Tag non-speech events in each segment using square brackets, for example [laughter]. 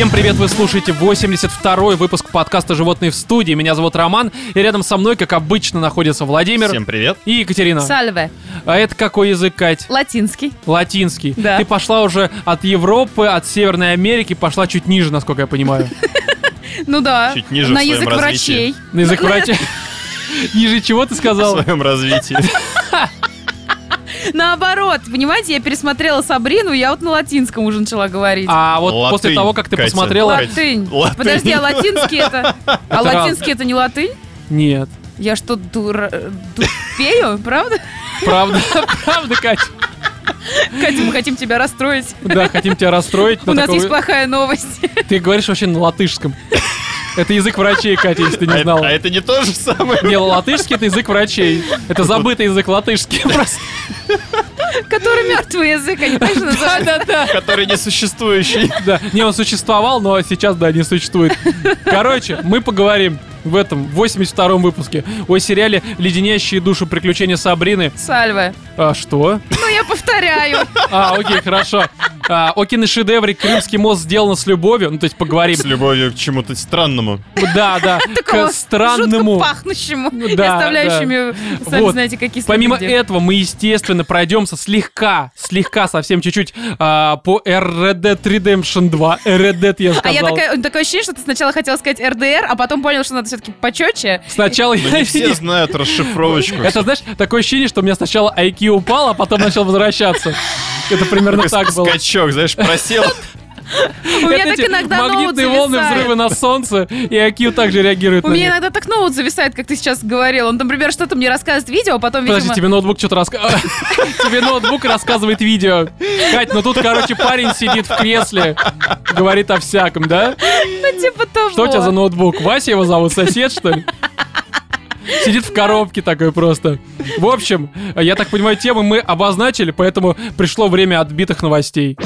Всем привет, вы слушаете 82-й выпуск подкаста «Животные в студии». Меня зовут Роман, и рядом со мной, как обычно, находится Владимир Всем привет. и Екатерина. Сальве. А это какой язык, Кать? Латинский. Латинский. Да. Ты пошла уже от Европы, от Северной Америки, пошла чуть ниже, насколько я понимаю. [laughs] Ну да. Чуть ниже На в язык врачей. На язык [laughs] врача. Ниже чего ты В сказал? своем развитии. [laughs] Наоборот, понимаете, я пересмотрела Сабрину, я вот на латинском уже начала говорить. А вот Латынь, после того, как ты Катя. посмотрела... Латынь. Латынь. Подожди, а латинский это... А латинский это не латынь? Нет. Я что, дура... тупею, правда? Правда, правда, Катя? Катя, мы хотим тебя расстроить. Да, хотим тебя расстроить. У нас такого- есть плохая новость. Ты говоришь вообще на латышском. Это язык врачей, Катя, если ты А не это- знала. а это не то же самое. Не, латышский это язык врачей. Это забытый язык латышский. [laughs] Просто. Который мертвый язык, они так называют. Да-да-да. Который несуществующий. Да, не, он существовал, но сейчас, да, не существует. Короче, мы поговорим в этом 82-м выпуске о сериале «Леденящие душу приключения Сабрины». Сальве. А, что? Ну, я повторяю. [laughs] А, окей, хорошо. А, о киношедевре «Крымский мост» сделано с любовью. Ну, то есть поговорим. С любовью к чему-то странному. Да, да, [laughs] Такого к странному. пахнущему. Да, оставляющими, сами Вот. знаете, какие Помимо следы. этого, мы, естественно, пройдемся слегка, слегка, совсем чуть-чуть а, по Red Dead Redemption 2. Red Dead, я А сказал. я такая, такое ощущение, что ты сначала хотела сказать РДР, а потом понял, что надо все-таки почетче. Сначала Но я... не все знают расшифровочку. Это, знаешь, такое ощущение, что у меня сначала IQ упал, а потом начал возвращаться. Это примерно так было. Скачок, знаешь, просел. У меня так иногда магнитные волны, взрывы на солнце, и IQ также реагирует У меня иногда так ноут зависает, как ты сейчас говорил. Он, например, что-то мне рассказывает видео, а потом, Подожди, тебе ноутбук что-то рассказывает. [laughs] Тебе ноутбук рассказывает видео. Кать, ну тут, короче, парень сидит в кресле, говорит о всяком, да? Ну, типа того. Что у тебя за ноутбук? Вася его зовут, сосед, что ли? Сидит в коробке такой просто. В общем, я так понимаю, темы мы обозначили, поэтому пришло время отбитых новостей.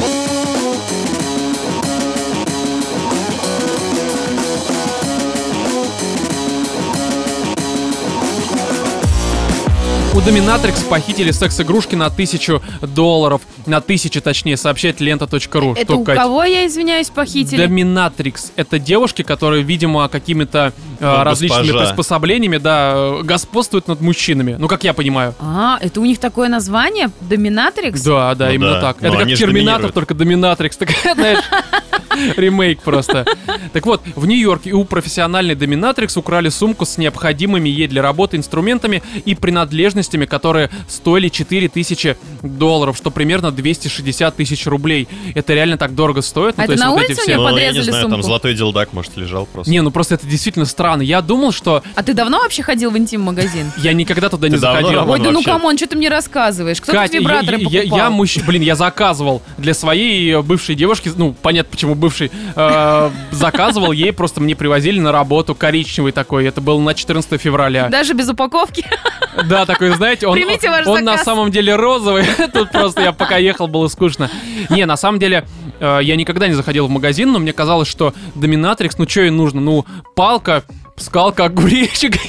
Доминатрикс похитили секс-игрушки на тысячу долларов. На тысячу, точнее, сообщает лента.ру. Это Что, у Кать? кого, я извиняюсь, похитили? Доминатрикс. Это девушки, которые, видимо, какими-то э, Ну, различными госпожа. приспособлениями, да, господствуют над мужчинами. Ну, как я понимаю. А, это у них такое название? Доминатрикс? Да, да, Ну именно да. так. Ну, Это как Терминатор, только Доминатрикс. [laughs] Такая, знаешь, [laughs] ремейк просто. Так вот, в Нью-Йорке у профессиональной Доминатрикс украли сумку с необходимыми ей для работы инструментами и принадлежностями, которые стоили 4000 долларов, что примерно 260 тысяч рублей. Это реально так дорого стоит? Ну, А то это есть на вот эти улице все- Ну, я не знаю, там сумку. золотой дилдак, может, лежал просто. Не, ну просто это действительно странно. Я думал, что А ты давно вообще ходил в интим-магазин? [laughs] я никогда туда не заходил. Ой, да ну come on, что ты мне рассказываешь? Кто тут вибраторы покупал? я мужч- блин, я заказывал для своей бывшей девушки, ну, понятно, почему бывшей, э, заказывал, ей просто мне привозили на работу коричневый такой, это было на 14 февраля. Даже без упаковки? Да, такой, знаете, он, он на самом деле розовый, [laughs] тут просто я пока ехал, было скучно. Не, на самом деле, э, я никогда не заходил в магазин, но мне казалось, что Доминатрикс, ну, что ей нужно? Ну, палка, скалка, огуречек, [laughs]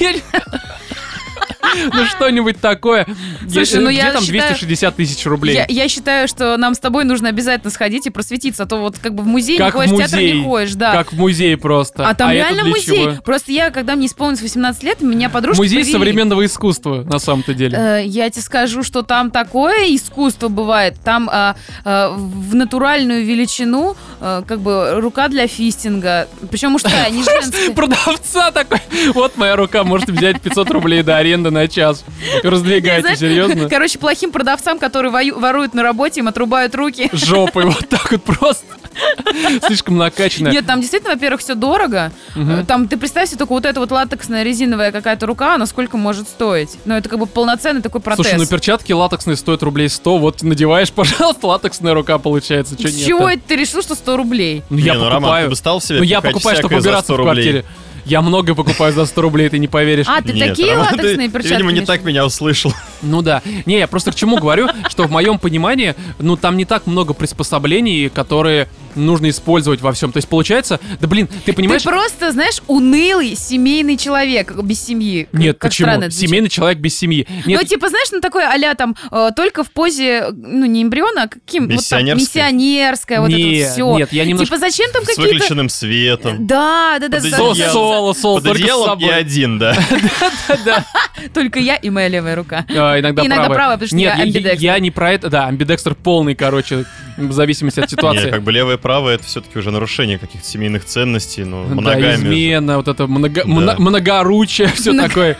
ну, что-нибудь такое. Слушай, ну, Где я там считаю- 260 тысяч рублей? Я, считаю, что нам с тобой нужно обязательно сходить и просветиться, а то вот как бы в музей не ходишь, в театр музей. не ходишь, да. Как в музее просто. А там это реально музей. Просто я, когда мне исполнилось 18 лет, меня подружки Музей современного искусства, на самом-то деле. Э, Я тебе скажу, что там такое искусство бывает. Там а, а, в натуральную величину, а, как бы рука для фистинга. Причем мужская, не [laughs] женская. Продавца такой, вот моя рука, можете взять 500 рублей до аренды на час. Раздвигайте, Знаешь, серьезно? [laughs] Короче, плохим продавцам, которые воруют на работе, им отрубают руки. [laughs] Жопой, вот так вот просто. [laughs] Слишком накачанная. Нет, там действительно, во-первых, все дорого. Э, Там, ты представь себе, только вот эта вот латексная резиновая какая-то рука, она сколько может стоить? Ну, это как бы полноценный такой протез. Слушай, ну перчатки латексные стоят рублей 100, вот надеваешь, пожалуйста, латексная рука получается. С нет чего это ты решил, что 100 рублей? Ну, я Не, ну, покупаю. Роман, ты бы стал себе Ну, я покупаю, чтобы убираться 100 в рублей? квартире. Я много покупаю за 100 рублей, ты не поверишь. А, ты Нет, такие Роман, латексные ты, перчатки? видимо, не так меня услышал. Ну да. Не, я просто к чему говорю, что в моем понимании, ну там не так много приспособлений, которые нужно использовать во всем. То есть получается, да блин, ты понимаешь... Ты просто, знаешь, унылый семейный человек без семьи. Нет, как почему? странно это. Семейный человек без семьи. Нет, Ну, типа, знаешь, ну такой а там э, только в позе, ну, не эмбриона, а каким? Вот так, Миссионерской? миссионерская, вот это Не, вот все. нет, я немножко- Типа, зачем там С какие-то... выключенным светом. Да, да, да, Под да, Сол, да, соло, соло, Под одеялом и один, [laughs] да. Да. Только я и моя левая рука. А, иногда Иногда правая. правая, потому что Нет, я амбидекстер. я не про это, да, амбидекстер полный, короче, в зависимости от ситуации. как бы левое и правое это все-таки уже нарушение каких-то семейных ценностей, ну, Да, моногамия. же. измена, вот это много, Да. мно- многоручие, все такое.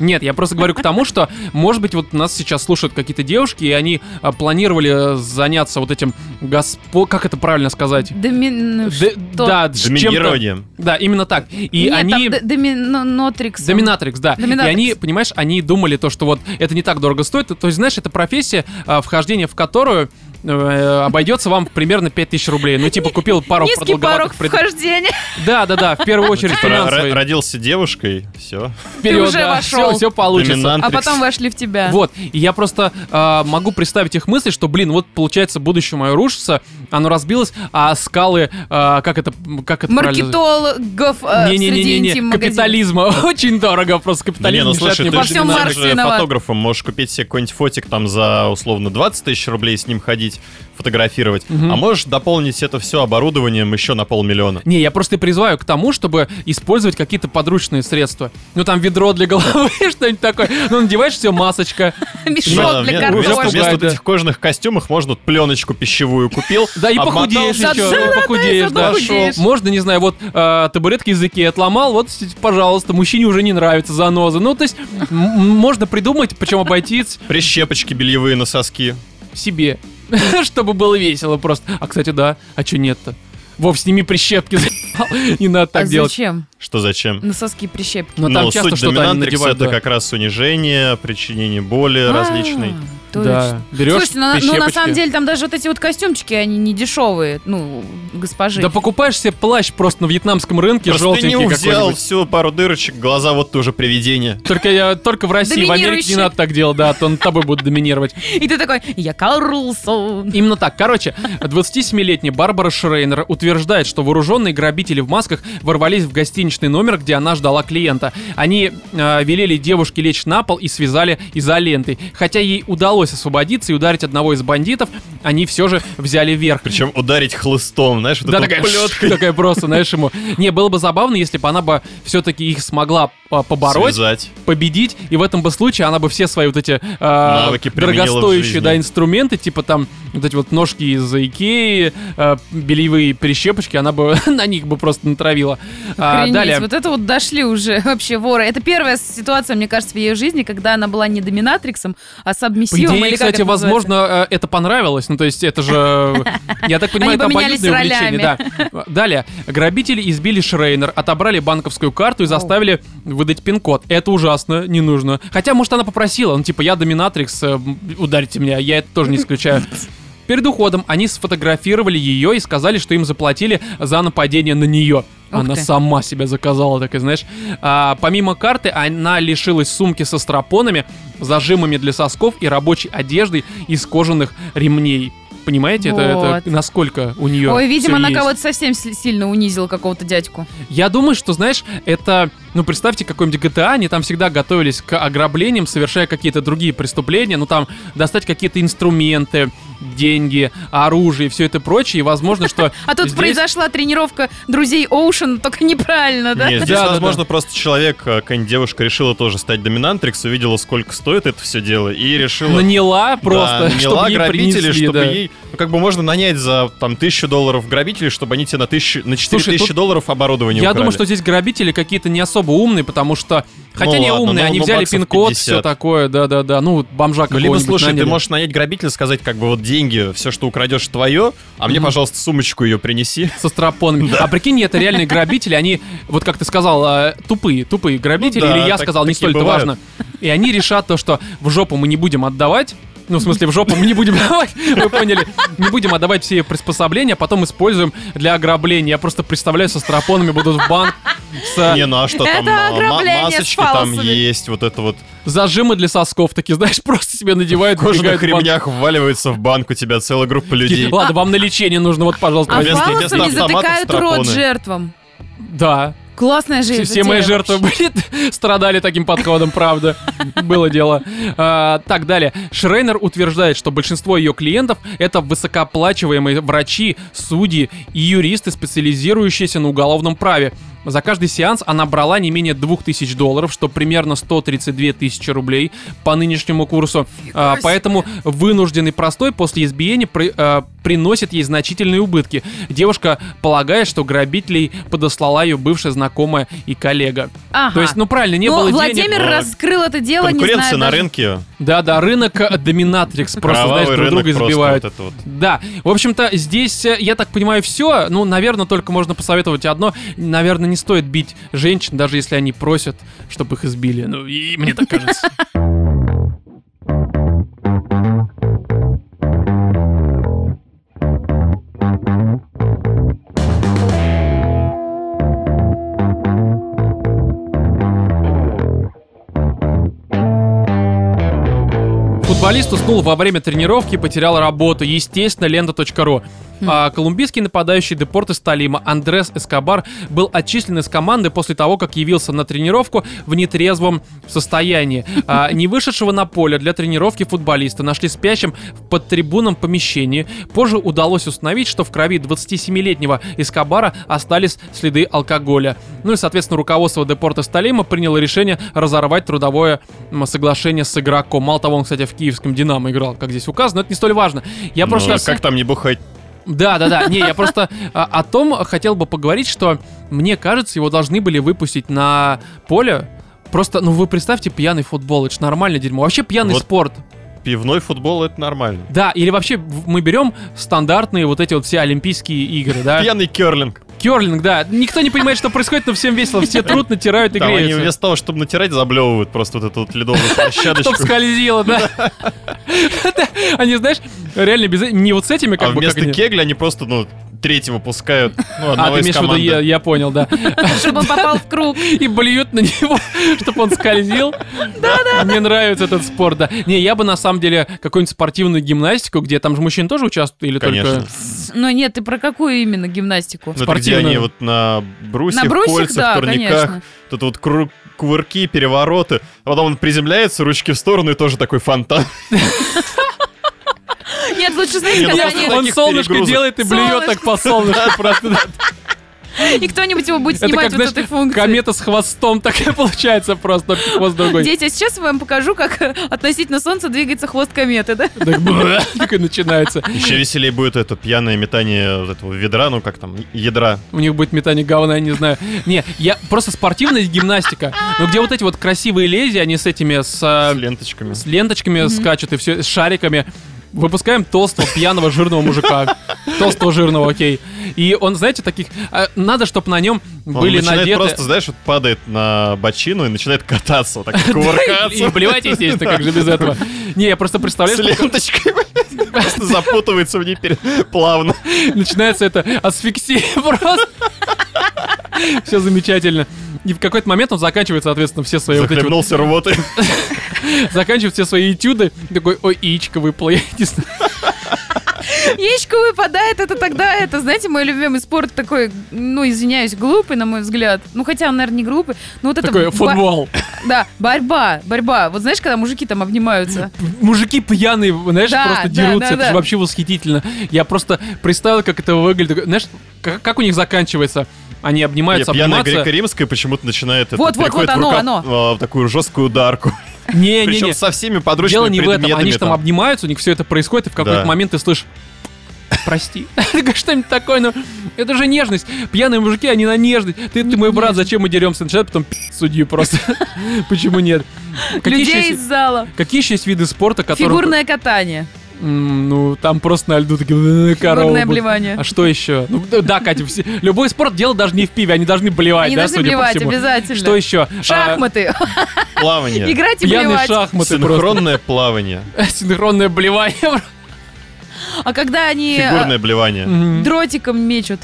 Нет, я просто говорю к тому, что, может быть, вот нас сейчас слушают какие-то девушки, и они а, планировали заняться вот этим госпо... Как это правильно сказать? Доми... ну, Д- что? да. Доминированием. Да, именно так. И Нет, они... там доминотрикс. Доминатрикс, да. Доминатрикс. И они, понимаешь, они думали то, что вот это не так дорого стоит. То есть, знаешь, это профессия, а, вхождение в которую обойдется вам примерно 5000 рублей. Ну, типа, купил пару Низкий порог пред- вхождения. Да, да, да, в первую очередь Типа, финансовый. родился девушкой, все. Вперед, уже да, вошел. Все, все получится. Доминант. А потом вошли в тебя. Вот, и я просто а, могу представить их мысли, что, блин, вот получается будущее мое рушится, оно разбилось, а скалы, а, как это, как это? Маркетологов э, среди Не-не-не-не, интим-магазинов. капитализма [laughs] очень дорого, просто капитализм. не, ну слушай, ты ты же фотографом можешь купить себе какой-нибудь фотик там за условно 20 тысяч рублей, с ним ходить, фотографировать. Мгм. А можешь дополнить это все оборудованием еще на полмиллиона. Не, я просто призываю к тому, чтобы использовать какие-то подручные средства. Ну, там ведро для головы, [laughs] что-нибудь такое. Ну, надеваешь все, масочка. [laughs] Мешок для картошки. вместо, этих кожаных костюмов можно пленочку пищевую купил. Да, и похудеешь еще, похудеешь, да. Можно, не знаю, вот э, табуретки языки отломал, вот, пожалуйста, мужчине уже не нравится заноза. Ну, то есть, можно придумать, причем обойтись Прищепочки бельевые на соски. Себе, [laughs] чтобы было весело просто. А, кстати, да, а что нет-то? Вов, сними прищепки, [laughs] не надо так а делать. зачем? Что зачем? На соски прищепки. Но там Ну, часто суть что-то они доминатрикса надевают. это да. как раз унижение, причинение боли А, различной. Да, берешь Слушайте, ну, ну, на самом деле там даже вот эти вот костюмчики, они не дешевые, ну, госпожи. Да покупаешь себе плащ просто на вьетнамском рынке, желтенький Простыню взял, какой-нибудь. все, пару дырочек, глаза вот тоже привидение. Только, я, только в России, в Америке не надо так делать, да, а то над тобой будут доминировать. [laughs] И ты такой, я Карлсон. Именно так. Короче, 27-летняя Барбара Шрейнер утверждает, что вооруженные грабители в масках ворвались в гостиничный номер, где она ждала клиента. Они э, велели девушке лечь на пол и связали изолентой. Хотя ей удалось освободиться и ударить одного из бандитов, они все же взяли верх. Причем ударить хлыстом, знаешь, вот Да, такая, плеткой такая просто, знаешь, ему. Не, было бы забавно, если бы она бы все-таки их смогла побороть, связать. победить, и в этом бы случае она бы все свои вот эти Навыки в дорогостоящие да, инструменты, типа там вот эти вот ножки из Икеи, а, бельевые прищепочки, она бы [laughs] на них бы просто натравила. А, далее. вот это вот дошли уже [laughs] вообще воры. Это первая ситуация, мне кажется, в ее жизни, когда она была не доминатриксом, а сабмиссивом. Или как кстати, это называется. возможно, э, это понравилось. Ну, то есть, это же, я так понимаю, Они это обоюдное увлечение. Да. Далее. Грабители избили Шрейнер, отобрали банковскую карту и заставили выдать пин-код. Это ужасно, не нужно. Хотя, может, она попросила. Ну, типа, я доминатрикс, э, ударьте меня. Я это тоже не исключаю. Перед уходом они сфотографировали ее и сказали, что им заплатили за нападение на нее. Ух Она ты. сама себя заказала, так и знаешь. А, помимо карты, она лишилась сумки со стропонами, зажимами для сосков и рабочей одеждой из кожаных ремней. Понимаете, это, это Вот. насколько у нее. Ой, видимо, она есть. кого-то совсем сильно унизила, какого-то дядьку. Я думаю, что, знаешь, это... Ну, представьте, какой-нибудь GTA, они там всегда готовились к ограблениям, совершая какие-то другие преступления, ну, там, достать какие-то инструменты, деньги, оружие и все это прочее, и возможно, что... [laughs] А тут здесь- произошла тренировка друзей Оушен, только неправильно, да? Нет, здесь, Да, да, возможно, просто человек, э, какая-нибудь девушка решила тоже стать доминатрикс, увидела, сколько стоит это все дело, и решила... Наняла просто, да, [laughs] наняла чтобы ей грабителей, принесли, чтобы ей... Ну, как бы можно нанять за, там, тысячу долларов грабителей, чтобы они тебе на, тысячу, на 4 Слушай, тысячи тут- долларов оборудование Я украли. думаю, что здесь грабители какие-то не особо умные, потому что... Хотя Ну не ладно, умные, ну, они ну, взяли пин-код, 50. все такое, да-да-да. Ну, бомжа Ну, либо, слушай, наняли. ты можешь нанять грабителя, сказать, как бы, вот деньги, все, что украдешь, твое, а мне, Мгм. пожалуйста, сумочку ее принеси. со стропонами. А прикинь, это реальные грабители, они, вот как ты сказал, э, тупые, тупые грабители, Ну да, или я так- сказал, не столь это важно. И они решат то, что в жопу мы не будем отдавать, Ну, в смысле, в жопу мы не будем [laughs] давать, вы поняли. Не будем отдавать все приспособления, а потом используем для ограбления. Я просто представляю, со стропонами будут в банк, с Не, ну а что там? Это а, Масочки там есть, вот это вот зажимы для сосков, такие, знаешь, [laughs] просто себе надевают. в кожаных ремнях вваливается в банк, у тебя целая группа людей. Ладно, вам на лечение нужно, вот, пожалуйста. А фалосами затыкают рот жертвам. Да. Классная же Все, мои жертвы были, [laughs] страдали таким подходом, правда. Было дело. А, так, далее. Шрейнер утверждает, что большинство ее клиентов это высокооплачиваемые врачи, судьи и юристы, специализирующиеся на уголовном праве. За каждый сеанс она брала не менее 2000 долларов, что примерно 132 тысячи рублей по нынешнему курсу. А, поэтому вынужденный простой после избиения при- а, приносит ей значительные убытки. Девушка полагает, что грабителей подослала ее бывшая знакомая и коллега. Ага. То есть, ну правильно, не Но было Владимир денег. но раскрыл это дело, не Конкуренция знаю на даже- рынке. Да-да, рынок э, доминатрикс просто, Кровавый знаешь, друг рынок друга избивают. вот это вот. Да, в общем-то, здесь, э, я так понимаю, все. Ну, наверное, только можно посоветовать одно. Наверное, не стоит бить женщин, даже если они просят, чтобы их избили. Ну, и мне так кажется. [laughs] Футболист уснул во время тренировки потерял работу. Естественно, лента.ру. А, колумбийский нападающий Депортес Талима Андрес Эскобар был отчислен из команды после того, как явился на тренировку в нетрезвом состоянии. А, [laughs] не вышедшего на поле для тренировки футболиста нашли спящим в подтрибунном помещении. Позже удалось установить, что в крови 27-летнего Эскобара остались следы алкоголя. Ну и, соответственно, руководство Депортес Талима приняло решение разорвать трудовое соглашение с игроком. Мало того, он, кстати, в киевском «Динамо» играл, как здесь указано, но это не столь важно. Я Ну, просто... как там не бухать? Да, да, да. Не, я просто а, о том хотел бы поговорить, что мне кажется, его должны были выпустить на поле. Просто, ну вы представьте пьяный футбол, это ж нормальное дерьмо. Вообще пьяный Вот. спорт. Пивной футбол это нормально. Да, или вообще мы берем стандартные вот эти вот все олимпийские игры, да? Пьяный керлинг. Керлинг, да. Никто не понимает, что происходит, но всем весело. Все труд натирают и Там они греются. вместо того, чтобы натирать, заблевывают просто вот эту вот ледовую Чтоб площадочку. скользило, [laughs] да. Они, знаешь, реально без... Не вот с этими, А как бы... как вместо они- кегля они просто, ну, третьего пускают. Ну, А, ты имеешь в виду, я, я понял, да. Чтобы он попал в круг. И блюют на него, чтобы он скользил. Да, да. Мне нравится этот спорт, да. Не, я бы на самом деле какую-нибудь спортивную гимнастику, где там же мужчины тоже участвуют или Конечно. только... Но нет, ты про какую именно гимнастику? Ну, это где спортивную. они вот на брусьях, кольцах, да, турниках, конечно. тут вот кру- кувырки, перевороты, а потом он приземляется, ручки в сторону и тоже такой фонтан. [laughs] Лучше, знаете, когда они... Он солнышко делает и блюет так по солнышку просто. И кто-нибудь его будет Это снимать как, вот знаешь, этой функции. комета с хвостом [laughs] такая получается просто, хвост другой. Дети, а сейчас я вам покажу, как э, относительно Солнца двигается хвост кометы, да? Так, [laughs] такой начинается. Еще веселее будет это пьяное метание вот этого ведра, ну как там, ядра. У них будет метание говна, я не знаю. Не, я просто спортивная гимнастика. Но где вот эти вот красивые лези, они с этими, с, С э, ленточками. с ленточками скачут и все, с шариками. Выпускаем толстого, пьяного, жирного мужика. Толстого, жирного, окей. И он, знаете, таких... а, Надо, чтобы на нем Он были начинает надеты... просто, знаешь, вот падает на бочину и начинает кататься, вот так [laughs] И кувыркаться. блевать, естественно, как же без этого. Не, я просто С представляю, что ленточкой. [laughs] Просто запутывается в ней плавно. начинается это асфиксия [laughs] просто. Все замечательно. И в какой-то момент он заканчивает, соответственно, все свои вот эти вот рвотой. [laughs] заканчивает все свои этюды. Такой, ой, яичко выпало, я не знаю. Яичко выпадает, это тогда, это, знаете, мой любимый спорт такой, ну, извиняюсь, глупый, на мой взгляд. Ну, хотя он, наверное, не глупый, но вот это... Такой ба- футбол. Да, борьба, борьба. Вот знаешь, когда мужики там обнимаются? Мужики пьяные, знаешь, Да, просто да, дерутся. да, это да. же вообще восхитительно. Я просто представил, как это выглядит. Знаешь, как, как у них заканчивается? Они обнимаются, Пьяная обниматься. греко-римская почему-то начинает это, Вот, вот, переходит вот в оно, рука- оно. а, в такую жесткую ударку. Не, не, не. со всеми подручными Дело не в этом. Они же там обнимаются, у них все это происходит, и в какой-то момент ты слышишь Прости. [laughs] Что-нибудь такое, ну, это же нежность. Пьяные мужики, они на нежность. Ты, ты мой брат, зачем мы деремся? Начинают потом пи***ть судью просто. [laughs] Почему нет? Какие еще Людей есть- из зала. Какие еще есть виды спорта, которые... Фигурное катание. Ну, там просто на льду такие «Э, коровы. Горное будут». блевание. А что еще? Ну, да, Катя, все- любой спорт дело даже не в пиве, они должны блевать, Они да, должны судя по блевать всему. обязательно. Что еще? Шахматы. Плавание. [laughs] Играть и Пьяные блевать. шахматы просто. Синхронное плавание. Синхронное блевание. А когда они э, Фигурное блевание. Дротиком мечут.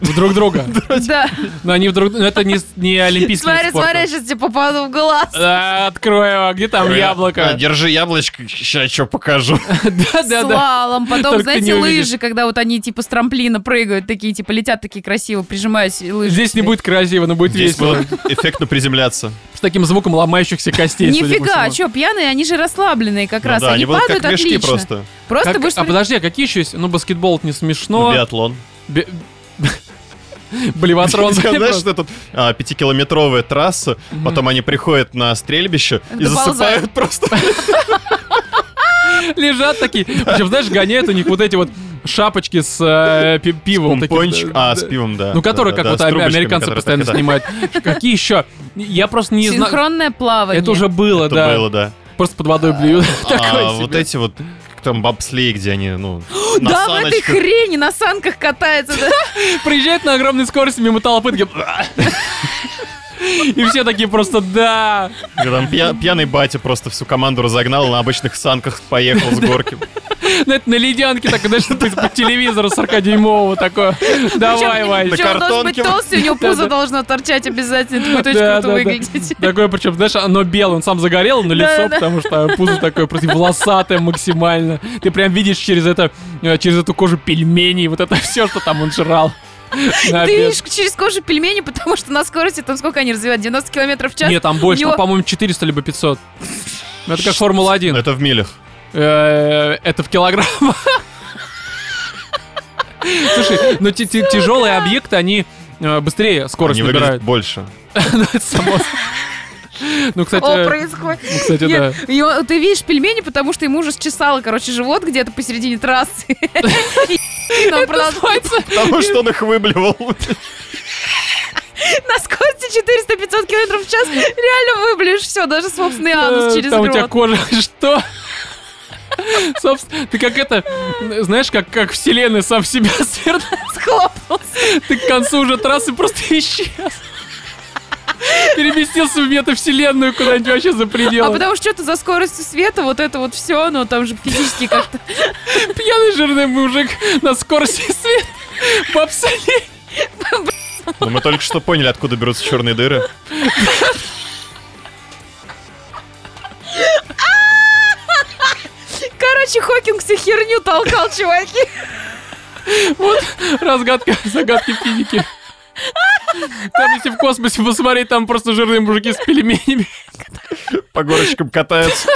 В друг друга. Да. Но они вдруг... ну, Это не, не олимпийский Смотри, спорта. смотри, сейчас тебе попаду в глаз. А, Открою, а где там А, яблоко? Держи яблочко, сейчас что покажу. [laughs] Да, да, да. Слалом. Потом, знаете, лыжи, когда вот они типа с трамплина прыгают, такие типа летят такие красиво, прижимаясь лыжи. Здесь не будет красиво, но будет Здесь весело. эффектно приземляться. С таким звуком ломающихся костей. Нифига, что, пьяные, они же расслабленные как Ну раз. они падают отлично. просто. Просто будешь... а подожди, а какие еще есть? Ну, баскетбол не Ну, смешно. биатлон. Блеватрон. Знаешь, что тут а, пятикилометровая трасса, потом они приходят на стрельбище и засыпают просто. Лежат такие. Причем, знаешь, гоняют у них вот эти вот шапочки с э, пи- пивом. Помпончик. да, А, да. с пивом, да. Ну, которые, Да, как да, вот с американцы постоянно так, да. снимают. Какие еще? Я просто не знаю. Синхронное плавание. Это уже было, Это да. было, да. Просто под водой блюют. А [laughs] вот эти вот, там, бобслей, где они, ну, [gasps] на Да, в этой хрени на санках катается. да. [laughs] Приезжает на огромной скорости мимо толпы. [laughs] И все такие просто, да. Там пья- пьяный батя просто всю команду разогнал, на обычных санках поехал с [laughs] горки. Ну, это на ледянке, так, знаешь, по по телевизору 40-дюймового такое. Давай, Вань. причем он должен быть толстый, у него пузо должно торчать обязательно. Это будет очень Да, круто выглядеть. Такое, причем, знаешь, оно белое, он сам загорел на лицо, потому что пузо такое просто волосатое максимально. Ты прям видишь через это, э, через эту кожу пельменей, вот это все, что там он жрал. на Ты обед. видишь через кожу пельмени, потому что на скорости там сколько они развивают? 90 километров в час? Нет, там больше, него- по-моему, 400 либо 500. Ну, Это как Формула-1. Это в милях. Э, Это в килограммах. Слушай, ну ти- ти- тяжелые объекты, они э, быстрее скорость набирают. больше. [laughs] Ну, это само собой. Ну, кстати, О, э, происходит. ну, кстати, да. Нет, и он- ты видишь пельмени, потому что ему уже счесало, короче, живот где-то посередине трассы. [laughs] Потому что он их выблевал. на скорости 400-500 километров в час реально выблюешь все, даже собственный анус через Там у тебя кожа, [laughs] что? Собственно, ты как это, знаешь, как, как вселенная сам себя [laughs] свернула. Схлопнулся. Ты к концу уже трассы просто исчез. Переместился в метавселенную куда-нибудь вообще за А пределы. потому что что-то за скоростью света, вот это вот все, но там же физически как-то... Пьяный жирный мужик на скорости света в. Но мы только что поняли, откуда берутся черные дыры. Короче, Хокинг всю херню толкал, чуваки. Вот разгадка, загадки физики. Там, если в космосе посмотреть, там просто жирные мужики с пельменями. По горочкам катаются.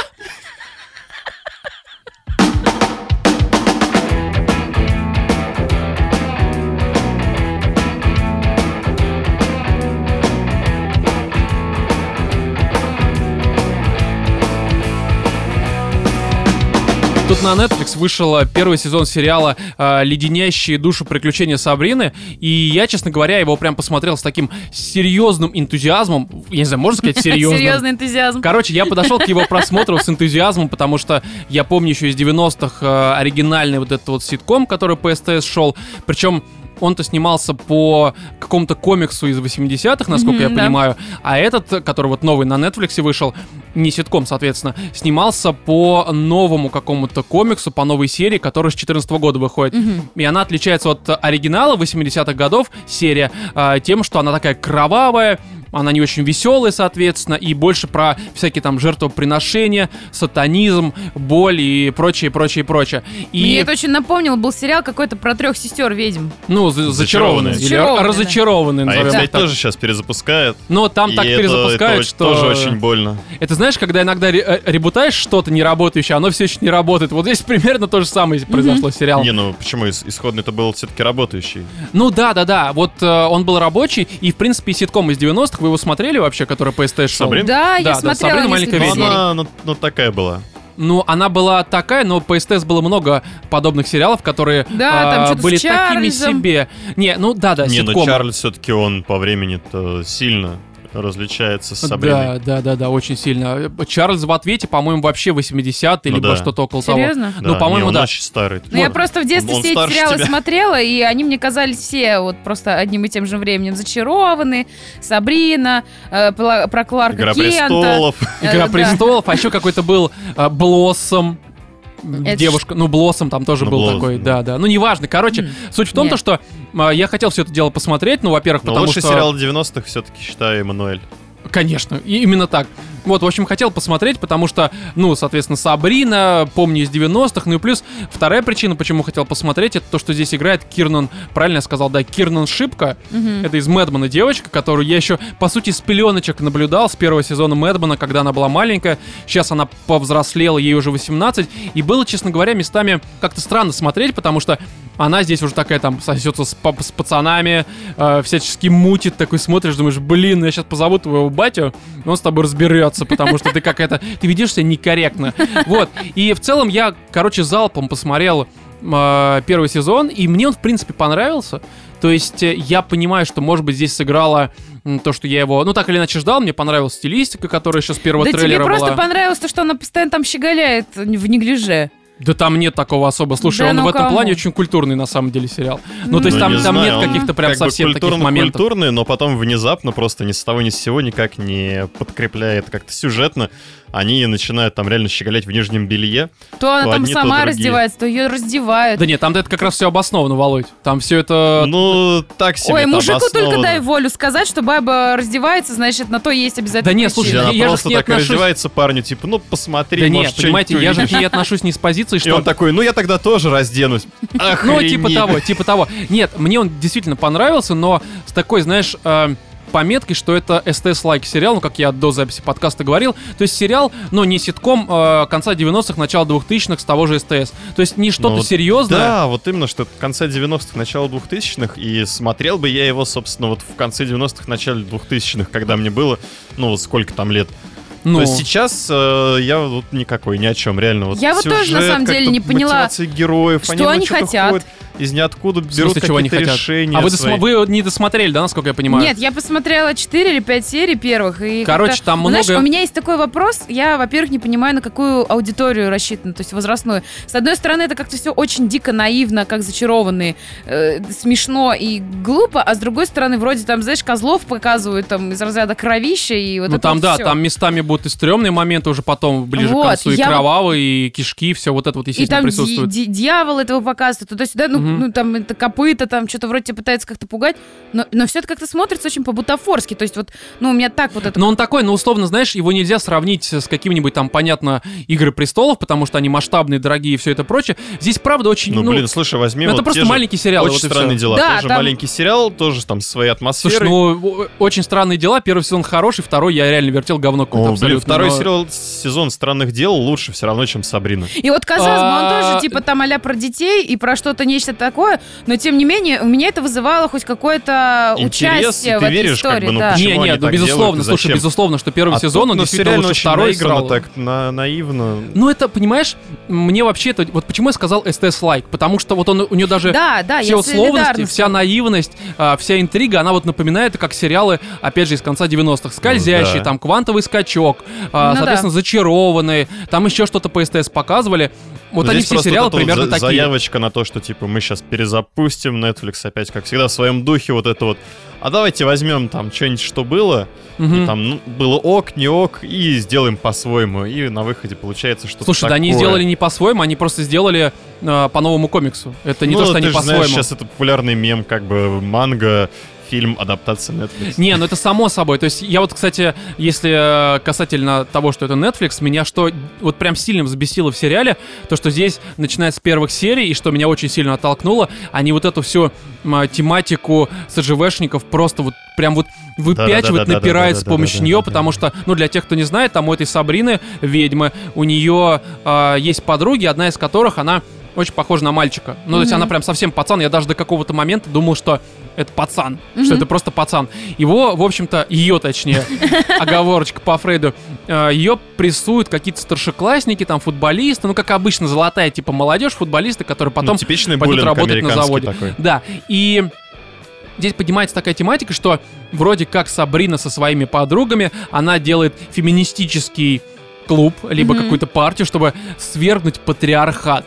На Netflix вышел э, первый сезон сериала э, «Леденящие душу приключения Сабрины», и я, честно говоря, его прям посмотрел с таким серьезным энтузиазмом. Я не знаю, можно сказать [laughs] серьезным? Серьезный энтузиазм. Короче, я подошел к его просмотру с энтузиазмом, потому что я помню еще из 90-х э, оригинальный вот этот вот ситком, который по СТС шел. Причем он-то снимался по какому-то комиксу из 80-х, насколько Мгм, я да. понимаю. А этот, который вот новый на Netflix вышел, не ситком, соответственно, снимался по новому какому-то комиксу, по новой серии, которая с 14 года выходит. И она отличается от оригинала 80-х годов, серия, а, тем, что она такая кровавая, она не очень веселая, соответственно, и больше про всякие там жертвоприношения, сатанизм, боль и прочее, прочее, прочее. И, Мне это очень напомнил, был сериал какой-то про трех сестер ведьм. ну, за- зачарованные, Зачарованные. или разочарованные, А их, назовем кстати, так. тоже сейчас перезапускают. Но там И так это- перезапускают, это что... тоже очень больно. Это знаешь, когда иногда ре- э, ребутаешь что-то неработающее, оно все еще не работает. Вот здесь примерно то же самое произошло с сериалом. Не, ну почему ис- исходно это был все-таки работающий? Ну да, да, да. Вот э, он был рабочий, и в принципе ситком из 90-х вы его смотрели вообще, который по СТ шел? Сабрина? Да, Да, я да, смотрела Сабрина маленькая несколько Ну, ведьма. серий. она ну, ну, такая была. Ну, она была такая, но по СТС было много подобных сериалов, которые Да, там а, с были такими себе. Не, ну да, да, не, ситком. ну Чарльз все-таки он по времени-то сильно различается с Сабриной. Да, да, да, да, очень сильно. Чарльз в ответе, по-моему, вообще 80-й, Ну либо да. что-то около Серьезно? того. Ну, по-моему, не, он да. очень старый. Ну, я просто в детстве Он все эти сериалы тебя. смотрела, и они мне казались все вот просто одним и тем же временем. Зачарованы, Сабрина, э, про Кларка Игра Кента. престолов. Э, Игра да. престолов, а еще какой-то был а, Блоссом. Это Девушка, ну, Блоссом там тоже Ну, был Блоссом, такой, да. да, да. Ну, неважно. Короче, М. суть в том, Нет. то, что а, я хотел все это дело посмотреть, ну, во-первых, потому лучший что... сериал 90-х все-таки считаю Эммануэль. Конечно, и именно так. Вот, в общем, хотел посмотреть, потому что, ну, соответственно, Сабрина, помню из 90-х, ну и плюс вторая причина, почему хотел посмотреть, это то, что здесь играет Кирнан, правильно я сказал, да, Кирнан Шипка, Мгм. это из Мэдмана девочка, которую я еще, по сути, с пеленочек наблюдал с первого сезона Мэдмана, когда она была маленькая, сейчас она повзрослела, ей уже 18, и было, честно говоря, местами как-то странно смотреть, потому что она здесь уже такая там сосется с, с пацанами, э, всячески мутит, такой смотришь, думаешь, блин, я сейчас позову твоего батю, и он с тобой разберется, потому что ты какая-то, ты ведешь себя некорректно. Вот, и в целом я, короче, залпом посмотрел э, первый сезон, и мне он, в принципе, понравился. То есть э, я понимаю, что, может быть, здесь сыграло м, то, что я его, ну, так или иначе ждал, мне понравилась стилистика, которая еще с первого Да тебе трейлера просто была. понравилось то, что она постоянно там щеголяет в неглиже. Да там нет такого особо. Слушай, Да он ну в этом кому? плане очень культурный на самом деле сериал. Ну, то есть Ну, там, не там знаю, нет каких-то прям как совсем таких культурно- моментов. Культурный, но потом внезапно просто ни с того ни с сего никак не подкрепляет как-то сюжетно. Они начинают там реально щеголять в нижнем белье. То она То там одни, то сама другие. раздевается, то ее раздевают. Да нет, там это как раз все обосновано, Володь. Там все это... Ну, так себе Ой, мужику только обосновано. дай волю сказать, что баба раздевается, значит, на то есть обязательно Да нет, слушай, Она Я же просто к ней так отношусь- раздевается парню, типа, ну, посмотри, да нет, может, понимаете, что-нибудь я же к ней [laughs] отношусь не с позиции, И что... он такой, ну, я тогда тоже разденусь. [laughs] Ну, типа Охренеть. того, типа того. Нет, мне он действительно понравился, но с такой, знаешь, э, пометкой, что это СТС-лайк сериал, ну, как я до записи подкаста говорил. То есть сериал, но не ситком э, конца 90-х, начала 2000-х с того же СТС. То есть не что-то Ну, серьезное. Да, вот именно, что конца 90-х, начало 2000-х, и смотрел бы я его, собственно, вот в конце 90-х, начале 2000-х, когда мне было, ну, вот сколько там лет. Ну, То есть сейчас э, я вот никакой, ни о чем, реально. Вот Я вот тоже, на самом деле, не поняла, героев, что они, хотят. ходят из ниоткуда, берут смысле, чего они какие-то хотят? решения А вы, досма- вы не досмотрели, да, насколько я понимаю? Нет, я посмотрела 4 или 5 серий первых. И Короче, как-то- там Ну, Знаешь, много- у меня есть такой вопрос. Я, во-первых, не понимаю, на какую аудиторию рассчитано, то есть возрастную. С одной стороны, это как-то все очень дико наивно, как зачарованные, э, смешно и глупо, а с другой стороны, вроде там, знаешь, козлов показывают там из разряда кровища и вот ну это там, вот да, всё. там местами будут и стрёмные моменты уже потом, ближе Вот, к концу, и я кровавые, и кишки, все вот это вот, И естественно, там ди- присутствует. ди- дьявол этого показывает, туда-сюда, ну, Мгм. ну там это копыта, там что-то вроде тебя пытается как-то пугать, но, но все это как-то смотрится очень по-бутафорски, то есть вот, ну, у меня так вот это... Но он такой, ну, условно, знаешь, его нельзя сравнить с каким-нибудь там, понятно, Игры престолов, потому что они масштабные, дорогие и все это прочее. Здесь, правда, очень, Ну, ну, блин, слушай, возьми ну, вот это просто те же маленький сериал, Очень вот и странные дела. Да, тоже там- маленький сериал, тоже там своей атмосферой. Слушай, ну, очень странные дела. Первый сезон хороший, второй я реально вертел говно какое-то абсолютно. второй но- сериал, сезон странных дел лучше все равно, чем Сабрина. И вот, казалось бы, он А, тоже типа там а про детей и про что-то нечто такое, но тем не менее у меня это вызывало хоть какое-то участие в этой веришь, как истории. бы, ну, да. Не, нет, ну безусловно, слушай, безусловно, что первый А сезон, тут, он действительно лучше очень второй сыграл. так, на- наивно. Ну, это, понимаешь, мне вообще это... Вот почему я сказал СТС-лайк? Потому что вот он, у нее даже... Да, да, все условности, вся наивность, а, вся интрига, она вот напоминает, как сериалы, опять же, из конца 90-х. Скользящий, Ну да. там, квантовый скачок, а, Ну соответственно, зачарованные, там еще что-то по СТС показывали. Вот Ну, они здесь все сериалы вот вот примерно за- такие. Заявочка на то, что типа мы сейчас перезапустим Netflix опять, как всегда, в своем духе вот это вот. А давайте возьмем там что-нибудь, что было, Мгм. и там ну, было ок, не ок, и сделаем по-своему. И на выходе получается что-то Слушай, да они такое. сделали не по-своему, они просто сделали э, по новому комиксу. Это не Ну, то, что ты они же знаешь, по-своему. сейчас это популярный мем, как бы манга, фильм адаптация Netflix. Не, ну это само собой. То есть я вот, кстати, если э, касательно того, что это Netflix, меня что вот прям сильно взбесило в сериале, то, что здесь, начиная с первых серий, и что меня очень сильно оттолкнуло, они вот эту всю а, тематику СЖВшников просто вот прям вот выпячивают да, да, напирает с помощью нее, потому что, ну, для тех, кто не знает, там у этой Сабрины, ведьмы, у нее э, есть подруги, одна из которых, она очень похожа на мальчика. Ну, mm-hmm. то есть она прям совсем пацан. Я даже до какого-то момента думал, что это пацан, Мгм. что это просто пацан. Его, в общем-то, ее, точнее, [laughs] оговорочка по Фрейду, э, ее прессуют какие-то старшеклассники, там, футболисты, ну, как обычно, золотая, типа, молодежь, футболисты, которые потом ну, пойдут работать на заводе. такой. да, и здесь поднимается такая тематика, что вроде как Сабрина со своими подругами, она делает феминистический клуб, либо Мгм. какую-то партию, чтобы свергнуть патриархат.